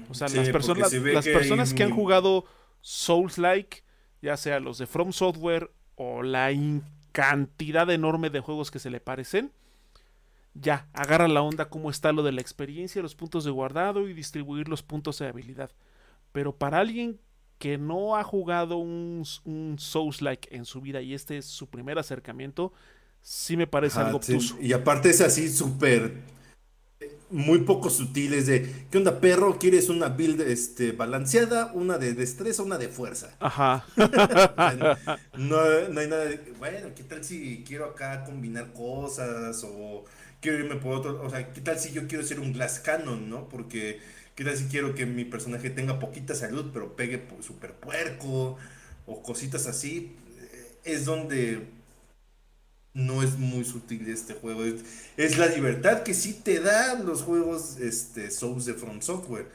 B: O sea, las personas, las personas que han jugado Souls-like, ya sea los de From Software o la cantidad enorme de juegos que se le parecen, ya, agarra la onda cómo está lo de la experiencia, los puntos de guardado y distribuir los puntos de habilidad. Pero para alguien que no ha jugado un, un Souls-like en su vida y este es su primer acercamiento, sí me parece algo obtuso.
A: Y aparte es así súper muy poco sutiles de ¿qué onda perro? ¿Quieres una build este, balanceada? ¿Una de destreza? ¿Una de fuerza?
B: Ajá.
A: no, no, hay nada de, bueno, ¿qué tal si quiero acá combinar cosas? O quiero irme por otro, o sea, ¿qué tal si yo quiero ser un glass cannon, no? Porque ¿Qué tal si quiero que mi personaje tenga poquita salud, pero pegue súper puerco? O cositas así. Eh, es donde no es muy sutil este juego. Es, la libertad que sí te dan los juegos este, Souls de Front Software.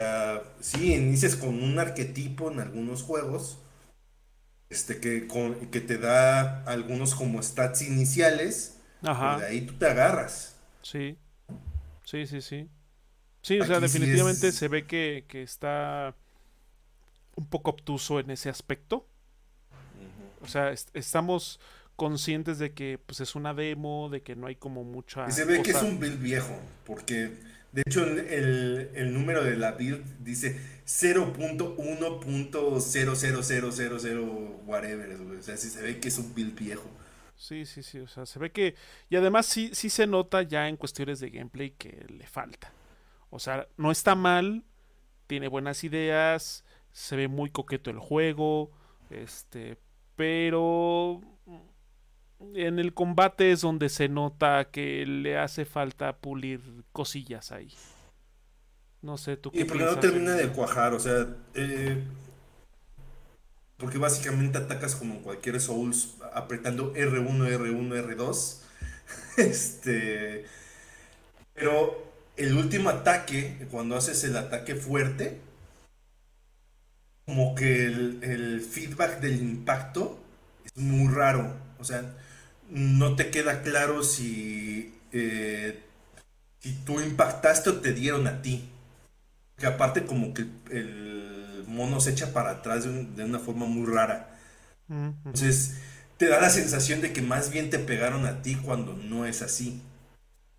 A: Uh, sí, inicias con un arquetipo en algunos juegos. Este, que, que te da algunos como stats iniciales. Ajá. de ahí tú te agarras.
B: Sí. Sí, sí, sí. Sí, o sea, definitivamente se ve que, está un poco obtuso en ese aspecto. O sea, estamos conscientes de que pues es una demo, de que no hay como mucha...
A: Y se ve que es un build viejo, porque de hecho el, número de la build dice 0.1.00000 whatever, o sea, sí se ve que es un build viejo.
B: Sí, sí, sí, o sea, se ve que... Y además sí, sí se nota ya en cuestiones de gameplay que le falta. O sea, no está mal, tiene buenas ideas, se ve muy coqueto el juego, este, pero en el combate es donde se nota que le hace falta pulir cosillas ahí. No sé, tú
A: qué Y porque no termina de cuajar, o sea, eh, porque básicamente atacas como cualquier Souls apretando R1, R1, R2. este, pero el último ataque, cuando haces el ataque fuerte, como que el, feedback del impacto es muy raro. O sea, no te queda claro si, eh, si tú impactaste o te dieron a ti. Que aparte como que el, mono se echa para atrás de, un- de una forma muy rara.
B: Mm, ujú.
A: Entonces, te da la sensación de que más bien te pegaron a ti cuando no es así.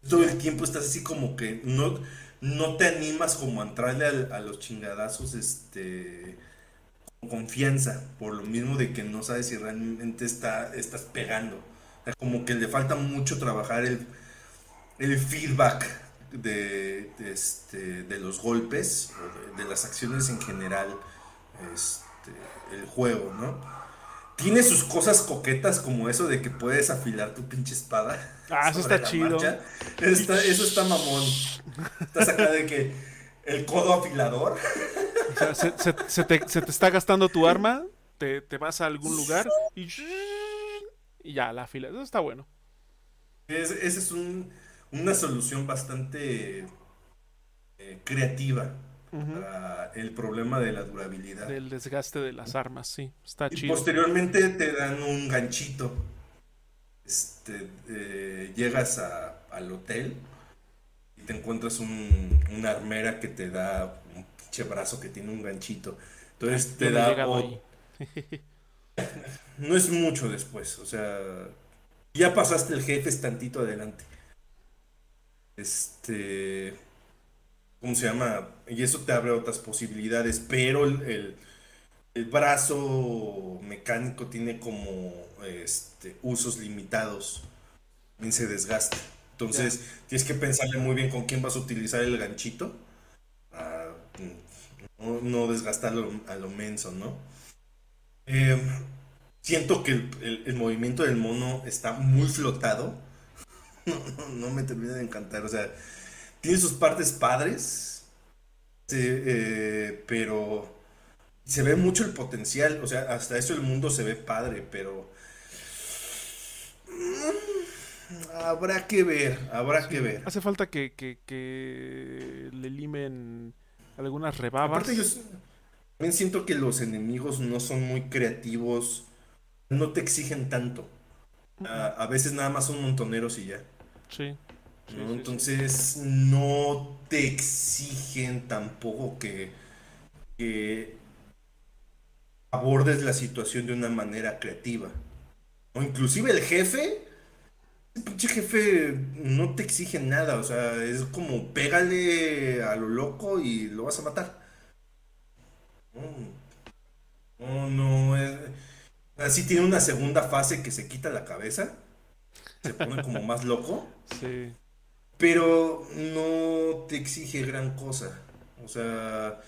A: Todo el tiempo estás así como que no, no te animas como a entrarle a, los chingadazos este, con confianza, por lo mismo de que no sabes si realmente está, estás pegando. O sea, como que le falta mucho trabajar el, el feedback de, de, este, de los golpes, de, de las acciones en general, este, el juego, ¿no? Tiene sus cosas coquetas como eso de que puedes afilar tu pinche espada.
B: Ah, eso está
A: la
B: chido.
A: Está- eso está mamón. Estás acá de que el codo afilador.
B: O sea, se, se- se te, se te está gastando tu arma, te, te vas a algún lugar y, y ya, la fila. Eso está bueno.
A: Es- esa es un- una solución bastante eh, creativa Para el problema de la durabilidad.
B: Del desgaste de las armas, sí. Está
A: Y
B: chido.
A: posteriormente te dan un ganchito. Este, eh, llegas a- al hotel y te encuentras un, una armera que te da un pinche brazo que tiene un ganchito. Entonces
B: Yo
A: te da... o- no es mucho después, o sea, ya pasaste el jefe, es tantito adelante. Este, ¿cómo se llama? Y eso te abre otras posibilidades, pero el, el- el brazo mecánico tiene como este, usos limitados, también se desgasta. Entonces, tienes que pensarle muy bien con quién vas a utilizar el ganchito, para no, no desgastarlo a lo menso, ¿no? Eh, siento que el, el- el movimiento del mono está muy flotado. No, no, no me termina de encantar. O sea, tiene sus partes padres, eh, pero se ve mucho el potencial. O sea, hasta eso el mundo se ve padre, pero mm, habrá que ver, habrá que ver.
B: Hace falta que, que, que le limen algunas rebabas.
A: Aparte, yo también siento que los enemigos no son muy creativos, no te exigen tanto. A, a veces nada más son montoneros y ya.
B: Sí. Sí,
A: ¿no?
B: sí, sí.
A: Entonces no te exigen tampoco que, que abordes la situación de una manera creativa. O inclusive el jefe, el pinche jefe no te exige nada, o sea, es como pégale a lo loco y lo vas a matar. No, no, no, es- así tiene una segunda fase que se quita la cabeza, se pone como más loco.
B: Sí.
A: Pero no te exige gran cosa. O sea,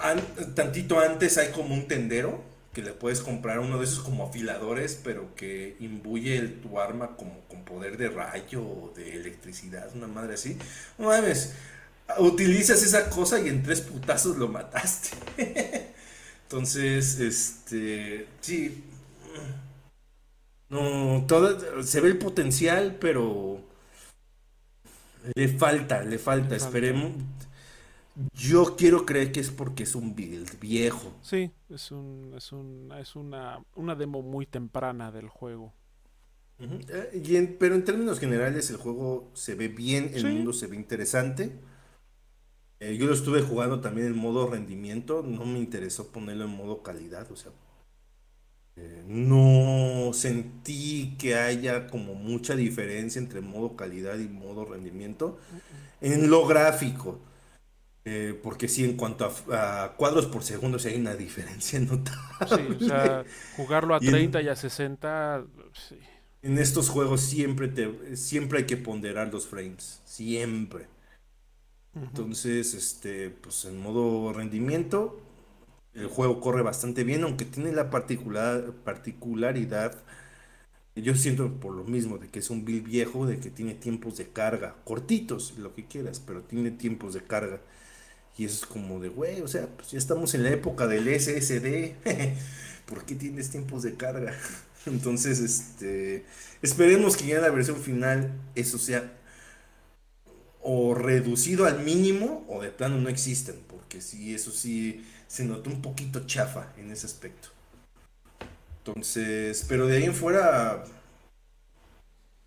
A: an- tantito antes hay como un tendero que le puedes comprar uno de esos como afiladores, pero que imbuye tu arma como con poder de rayo o de electricidad, una madre así. No mames, utilizas esa cosa y en tres putazos lo mataste. Entonces, este, sí. No, todo, se ve el potencial, pero le falta, le falta,
B: Le falta.
A: esperemos. Yo quiero creer que es porque es un build viejo.
B: Sí, es un, es un, es una, una demo muy temprana del juego.
A: Eh, y en- pero en términos generales el juego se ve bien, el
B: Sí.
A: mundo se ve interesante. Eh, yo lo estuve jugando también en modo rendimiento, no me interesó ponerlo en modo calidad, o sea, eh, no sentí que haya como mucha diferencia entre modo calidad y modo rendimiento en lo gráfico. Eh, porque sí, en cuanto a, a cuadros por segundo, sí hay una diferencia notable.
B: Sí, o sea, jugarlo a
A: Y en-
B: 30 y a 60, sí.
A: En estos juegos siempre te, siempre hay que ponderar los frames, siempre. Entonces, este, pues en modo rendimiento, el juego corre bastante bien, aunque tiene la particular, particularidad, yo siento por lo mismo, de que es un build viejo, de que tiene tiempos de carga, cortitos, lo que quieras, pero tiene tiempos de carga. Y eso es como de, güey, o sea, pues ya estamos en la época del SSD, ¿por qué tienes tiempos de carga? Entonces, este, esperemos que ya en la versión final eso sea o reducido al mínimo o de plano no existen, porque sí, eso sí se notó un poquito chafa en ese aspecto. Entonces, pero de ahí en fuera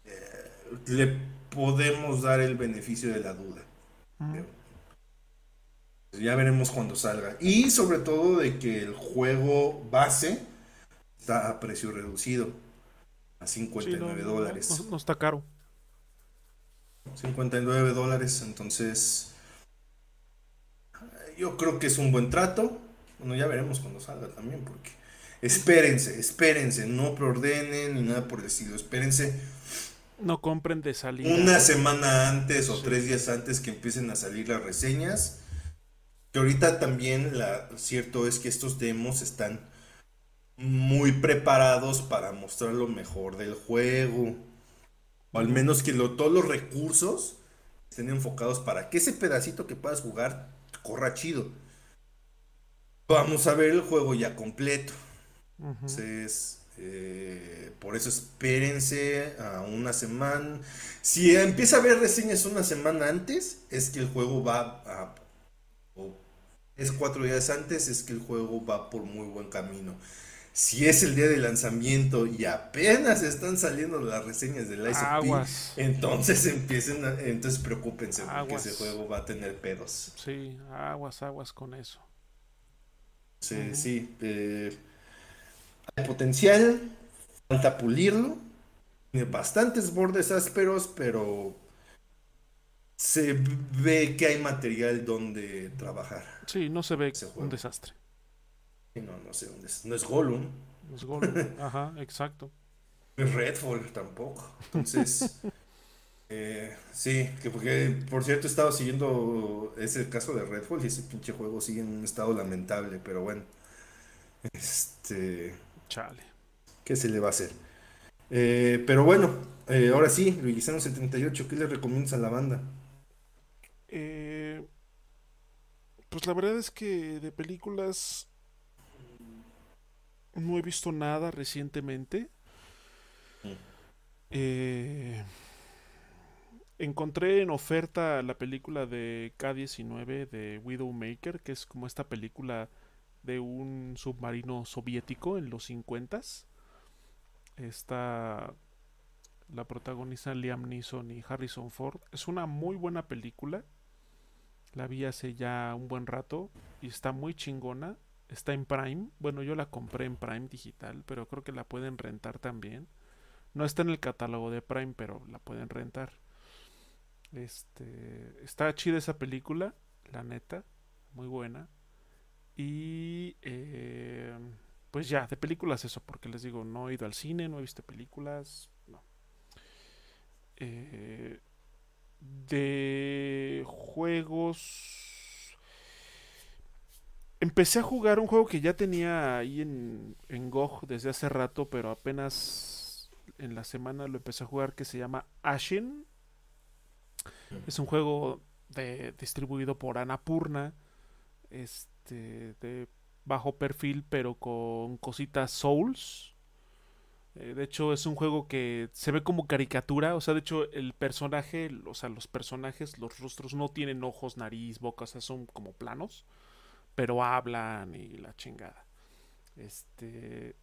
A: eh, le podemos dar el beneficio de la duda. Creo. Ya veremos cuando salga. Y sobre todo de que el juego base está a precio reducido. A 59 dólares.
B: No, está caro.
A: 59 dólares, entonces yo creo que es un buen trato. Bueno, ya veremos cuando salga también, porque espérense, espérense, no preordenen ni nada por el estilo, espérense.
B: No compren de salida.
A: Una semana antes o tres días antes que empiecen a salir las reseñas. Que ahorita también la cierto es que estos demos están muy preparados para mostrar lo mejor del juego. O al menos que todos los recursos estén enfocados para que ese pedacito que puedas jugar corra chido. Vamos a ver el juego ya completo. Entonces, eh, por eso espérense a una semana. Si empieza a haber reseñas una semana antes, es que el juego va a... O es cuatro días antes, es que el juego va por muy buen camino. Si es el día de lanzamiento y apenas están saliendo las reseñas del ISOP, entonces empiecen, entonces preocúpense porque ese juego va a tener pedos.
B: Sí, aguas, aguas con eso.
A: Sí, sí. Eh, hay potencial, falta pulirlo. Tiene bastantes bordes ásperos, pero se ve que hay material donde trabajar.
B: Sí, no se ve un desastre.
A: No, no sé dónde es. No es Gollum.
B: No es Gollum. Ajá, exacto.
A: No es Redfall tampoco. Entonces, eh, sí, que porque, por cierto, he estado siguiendo ese caso de Redfall y ese pinche juego sigue en un estado lamentable, pero bueno. Este.
B: Chale.
A: ¿Qué se le va a hacer? Eh, pero bueno, eh, ahora sí, Luisano 78, ¿qué le recomiendas a la banda?
B: Eh, pues la verdad es que de películas no he visto nada recientemente. Eh, encontré en oferta la película de K-19 de Widowmaker, que es como esta película de un submarino soviético en los 50 Está la protagonista Liam Neeson y Harrison Ford. Es una muy buena película. La vi hace ya un buen rato y está muy chingona. Está en Prime. Bueno, yo la compré en Prime digital, pero creo que la pueden rentar también. No está en el catálogo de Prime, pero la pueden rentar. Este, está chida esa película, la neta, muy buena. Y eh, pues ya, de películas eso, porque les digo, no he ido al cine, no he visto películas, no. Eh, de juegos empecé a jugar un juego que ya tenía ahí en, en GOG desde hace rato, pero apenas en la semana lo empecé a jugar que se llama Ashen. Es un juego de, distribuido por Anapurna, este, de bajo perfil, pero con cositas Souls. Eh, de hecho, es un juego que se ve como caricatura. O sea, de hecho, el personaje, o sea, los personajes, los rostros no tienen ojos, nariz, boca, o sea, son como planos pero hablan y la chingada. Este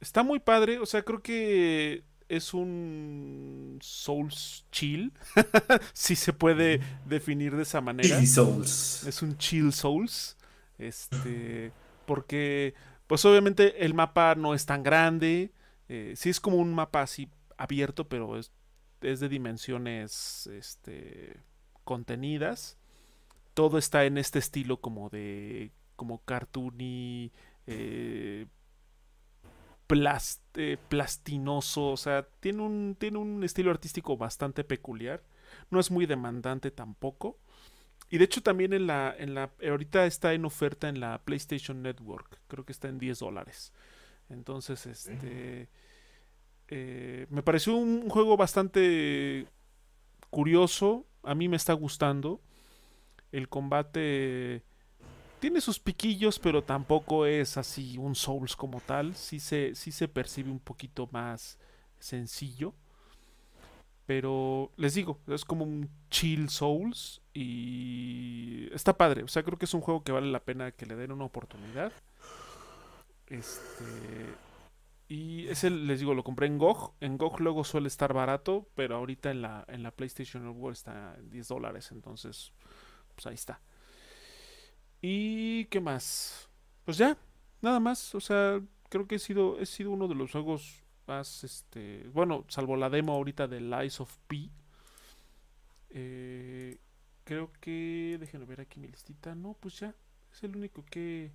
B: está muy padre, o sea, creo que es un Souls chill, si se puede definir de esa manera.
A: Souls.
B: Es un chill Souls. Este, porque pues obviamente el mapa no es tan grande, eh, sí es como un mapa así abierto, pero es, es de dimensiones este contenidas todo está en este estilo como de como cartoony eh, eh, plastinoso o sea tiene un tiene un estilo artístico bastante peculiar no es muy demandante tampoco. Y de hecho también en la en la ahorita está en oferta en la PlayStation Network creo que está en 10 dólares. Entonces este eh, me pareció un juego bastante curioso a mí me está gustando el combate tiene sus piquillos, pero tampoco es así un Souls como tal. Sí se, sí se percibe un poquito más sencillo. Pero les digo, es como un chill Souls y está padre. O sea, creo que es un juego que vale la pena que le den una oportunidad. Este. Y ese, les digo, lo compré en GOG. En GOG luego suele estar barato, pero ahorita en la, en la PlayStation Network está en 10 dólares. Entonces, pues ahí está. ¿Y qué más? Pues ya, nada más. O sea, creo que he sido, he sido uno de los juegos más, este, bueno, salvo la demo ahorita de Lies of P. Eh, creo que, déjenme ver aquí mi listita. No, pues ya, es el único que...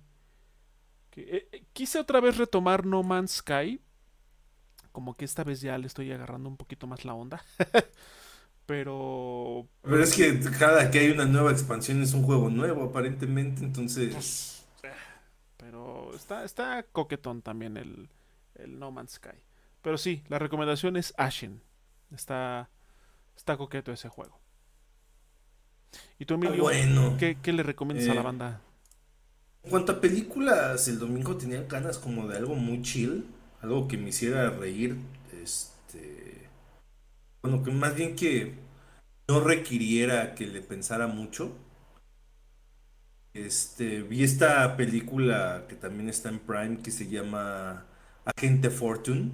B: que eh, eh, quise otra vez retomar No Man's Sky. Como que esta vez ya le estoy agarrando un poquito más la onda. Pero.
A: Pero es que cada que hay una nueva expansión es un juego nuevo, aparentemente, entonces. Pues,
B: pero está, está coquetón también el, el No Man's Sky. Pero sí, la recomendación es Ashen. Está, está coqueto ese juego. ¿Y tú, Emilio, bueno, ¿qué, le recomiendas a la eh, banda?
A: En cuanto a películas, el domingo tenía ganas como de algo muy chill, algo que me hiciera reír. Este. Bueno, que más bien que no requiriera que le pensara mucho. Este, vi esta película que también está en Prime que se llama Agente Fortune.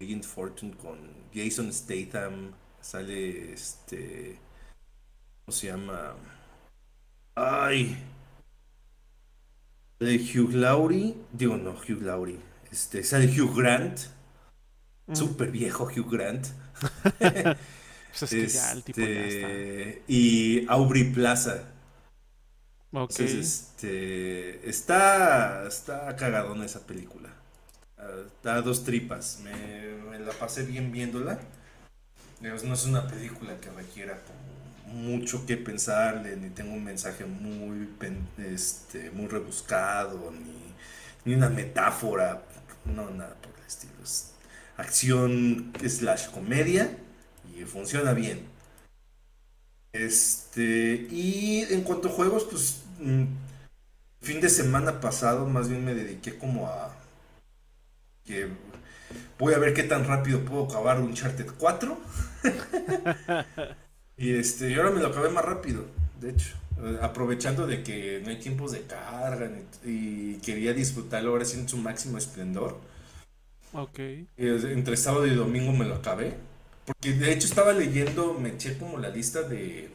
A: Agent Fortune con Jason Statham. Sale este. ¿Cómo se llama? Ay. De Hugh Laurie. Digo, no, Hugh Laurie. Este, sale Hugh Grant. Mm. Súper viejo Hugh Grant. Pues este, Y Aubrey Plaza. Ok. este, está, está cagadona esa película. Da dos tripas. Me, la pasé bien viéndola. No es una película que requiera mucho que pensarle, ni tengo un mensaje muy, este, muy rebuscado, ni, ni una metáfora. No, nada por el estilo. Es acción slash comedia funciona bien. Este, y en cuanto a juegos, pues mm, fin de semana pasado más bien me dediqué como a que voy a ver qué tan rápido puedo acabar un Uncharted 4. y este, y ahora me lo acabé más rápido, de hecho, eh, aprovechando de que no hay tiempos de carga y quería disfrutarlo ahora sí en su máximo esplendor.
B: Ok.
A: Entre sábado y domingo me lo acabé. Porque de hecho estaba leyendo, me eché como la lista de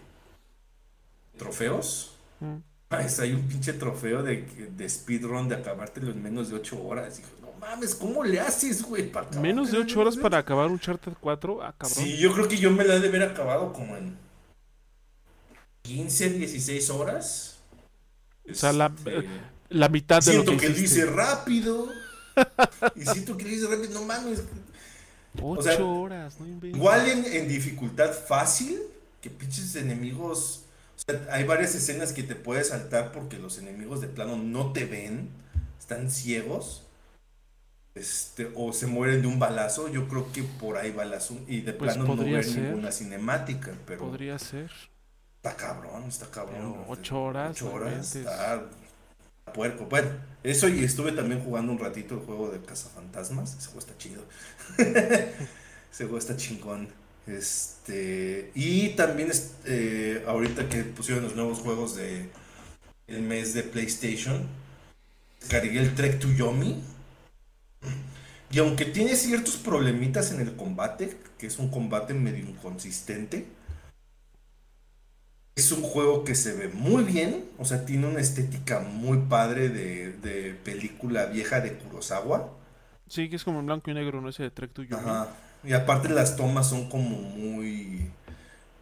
A: trofeos. Mm. hay un pinche trofeo de, de speedrun de acabártelo en menos de 8 horas. Dijo, no mames, ¿cómo le haces, güey?
B: Menos de 8 horas para acabar un Charter 4, ah,
A: Sí, yo creo que yo me la he de haber acabado como en 15, 16 horas.
B: O sea, la, este, la mitad
A: de lo que Siento que lo hice rápido. y siento que lo hice rápido. No mames,
B: Ocho horas, no
A: Igual en, dificultad fácil, que pinches enemigos. O sea, hay varias escenas que te puedes saltar porque los enemigos de plano no te ven, están ciegos. Este, o se mueren de un balazo. Yo creo que por ahí balazo y de pues plano no ver ninguna cinemática. Pero
B: podría ser.
A: Está cabrón, está cabrón.
B: ocho horas.
A: Ocho horas, está puerco. Bueno, eso y estuve también jugando un ratito el juego de Cazafantasmas. Ese juego está chido. Ese juego está chingón. Este. Y también eh, ahorita que pusieron los nuevos juegos de el mes de PlayStation. Cargué el Trek to Yomi. Y aunque tiene ciertos problemitas en el combate, que es un combate medio inconsistente es un juego que se ve muy bien, o sea, tiene una estética muy padre de, película vieja de Kurosawa.
B: Sí, que es como en blanco y negro, ¿no? Ese de Trek to
A: Ajá. Y aparte las tomas son como muy,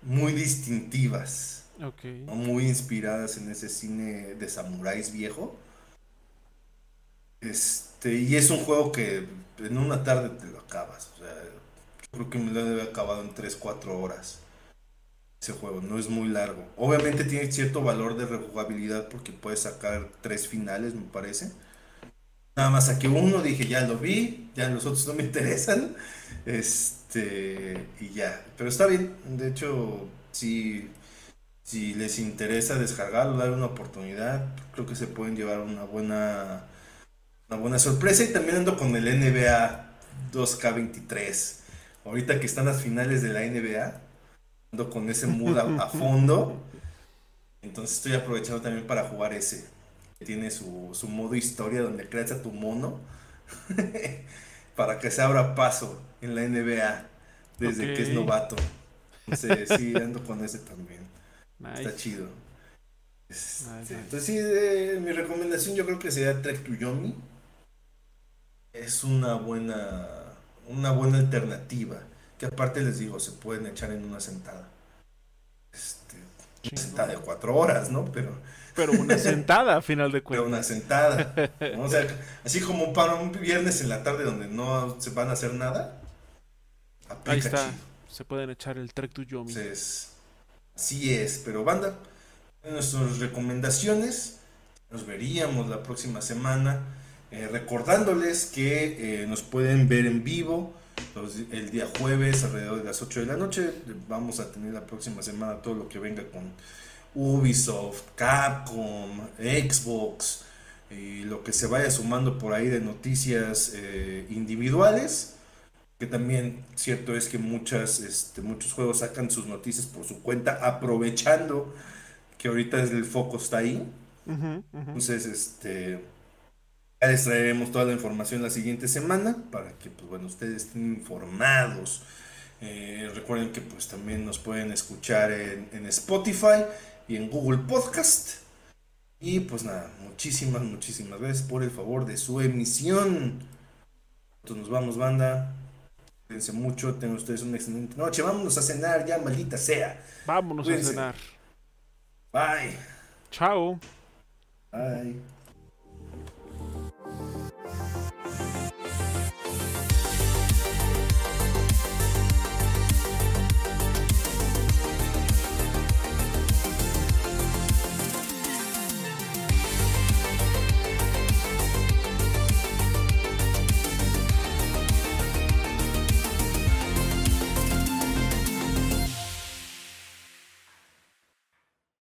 A: muy distintivas.
B: Ok.
A: Muy inspiradas en ese cine de samuráis viejo. Este, y es un juego que en una tarde te lo acabas. O sea, yo creo que me lo debe acabado en 3, 4 horas ese juego, no es muy largo. Obviamente tiene cierto valor de rejugabilidad porque puedes sacar tres finales, me parece. Nada más saqué uno, dije, ya lo vi, ya los otros no me interesan. Este, y ya, pero está bien. De hecho, si, si les interesa descargarlo, dar una oportunidad, creo que se pueden llevar una buena, una buena sorpresa. Y también ando con el NBA 2K23. Ahorita que están las finales de la NBA, con ese mood a, fondo. Entonces estoy aprovechando también para jugar ese. Que tiene su, modo historia donde creas a tu mono. para que se abra paso en la NBA desde que es novato. Entonces sí, ando con ese también. Está chido. Este, entonces sí, mi recomendación yo creo que sería Trek to Yomi. Es una buena, una buena alternativa. Que aparte les digo, se pueden echar en una sentada. Este, una sentada de cuatro horas, ¿no? Pero
B: pero una sentada a final de cuentas.
A: Pero una sentada. O sea, así como para un viernes en la tarde donde no se van a hacer nada.
B: Ahí está. Se pueden echar el Trek to Yomi.
A: Entonces, así es. Pero banda, nuestras recomendaciones. Nos veríamos la próxima semana. Eh, recordándoles que eh, nos pueden ver en vivo el día jueves alrededor de las 8 de la noche. Vamos a tener la próxima semana todo lo que venga con Ubisoft, Capcom, Xbox y lo que se vaya sumando por ahí de noticias eh, individuales. Que también cierto es que muchas, este, muchos juegos sacan sus noticias por su cuenta, aprovechando que ahorita el foco está ahí. Entonces, este, les traeremos toda la información la siguiente semana para que, pues bueno, ustedes estén informados. Eh, recuerden que pues también nos pueden escuchar en, en Spotify y en Google Podcast. Y pues nada, muchísimas, muchísimas gracias por el favor de su emisión. Entonces nos vamos, banda. Cuídense mucho, tengan ustedes una excelente noche. Vámonos a cenar ya, maldita sea.
B: Vámonos a cenar.
A: Bye.
B: Chao.
A: Bye.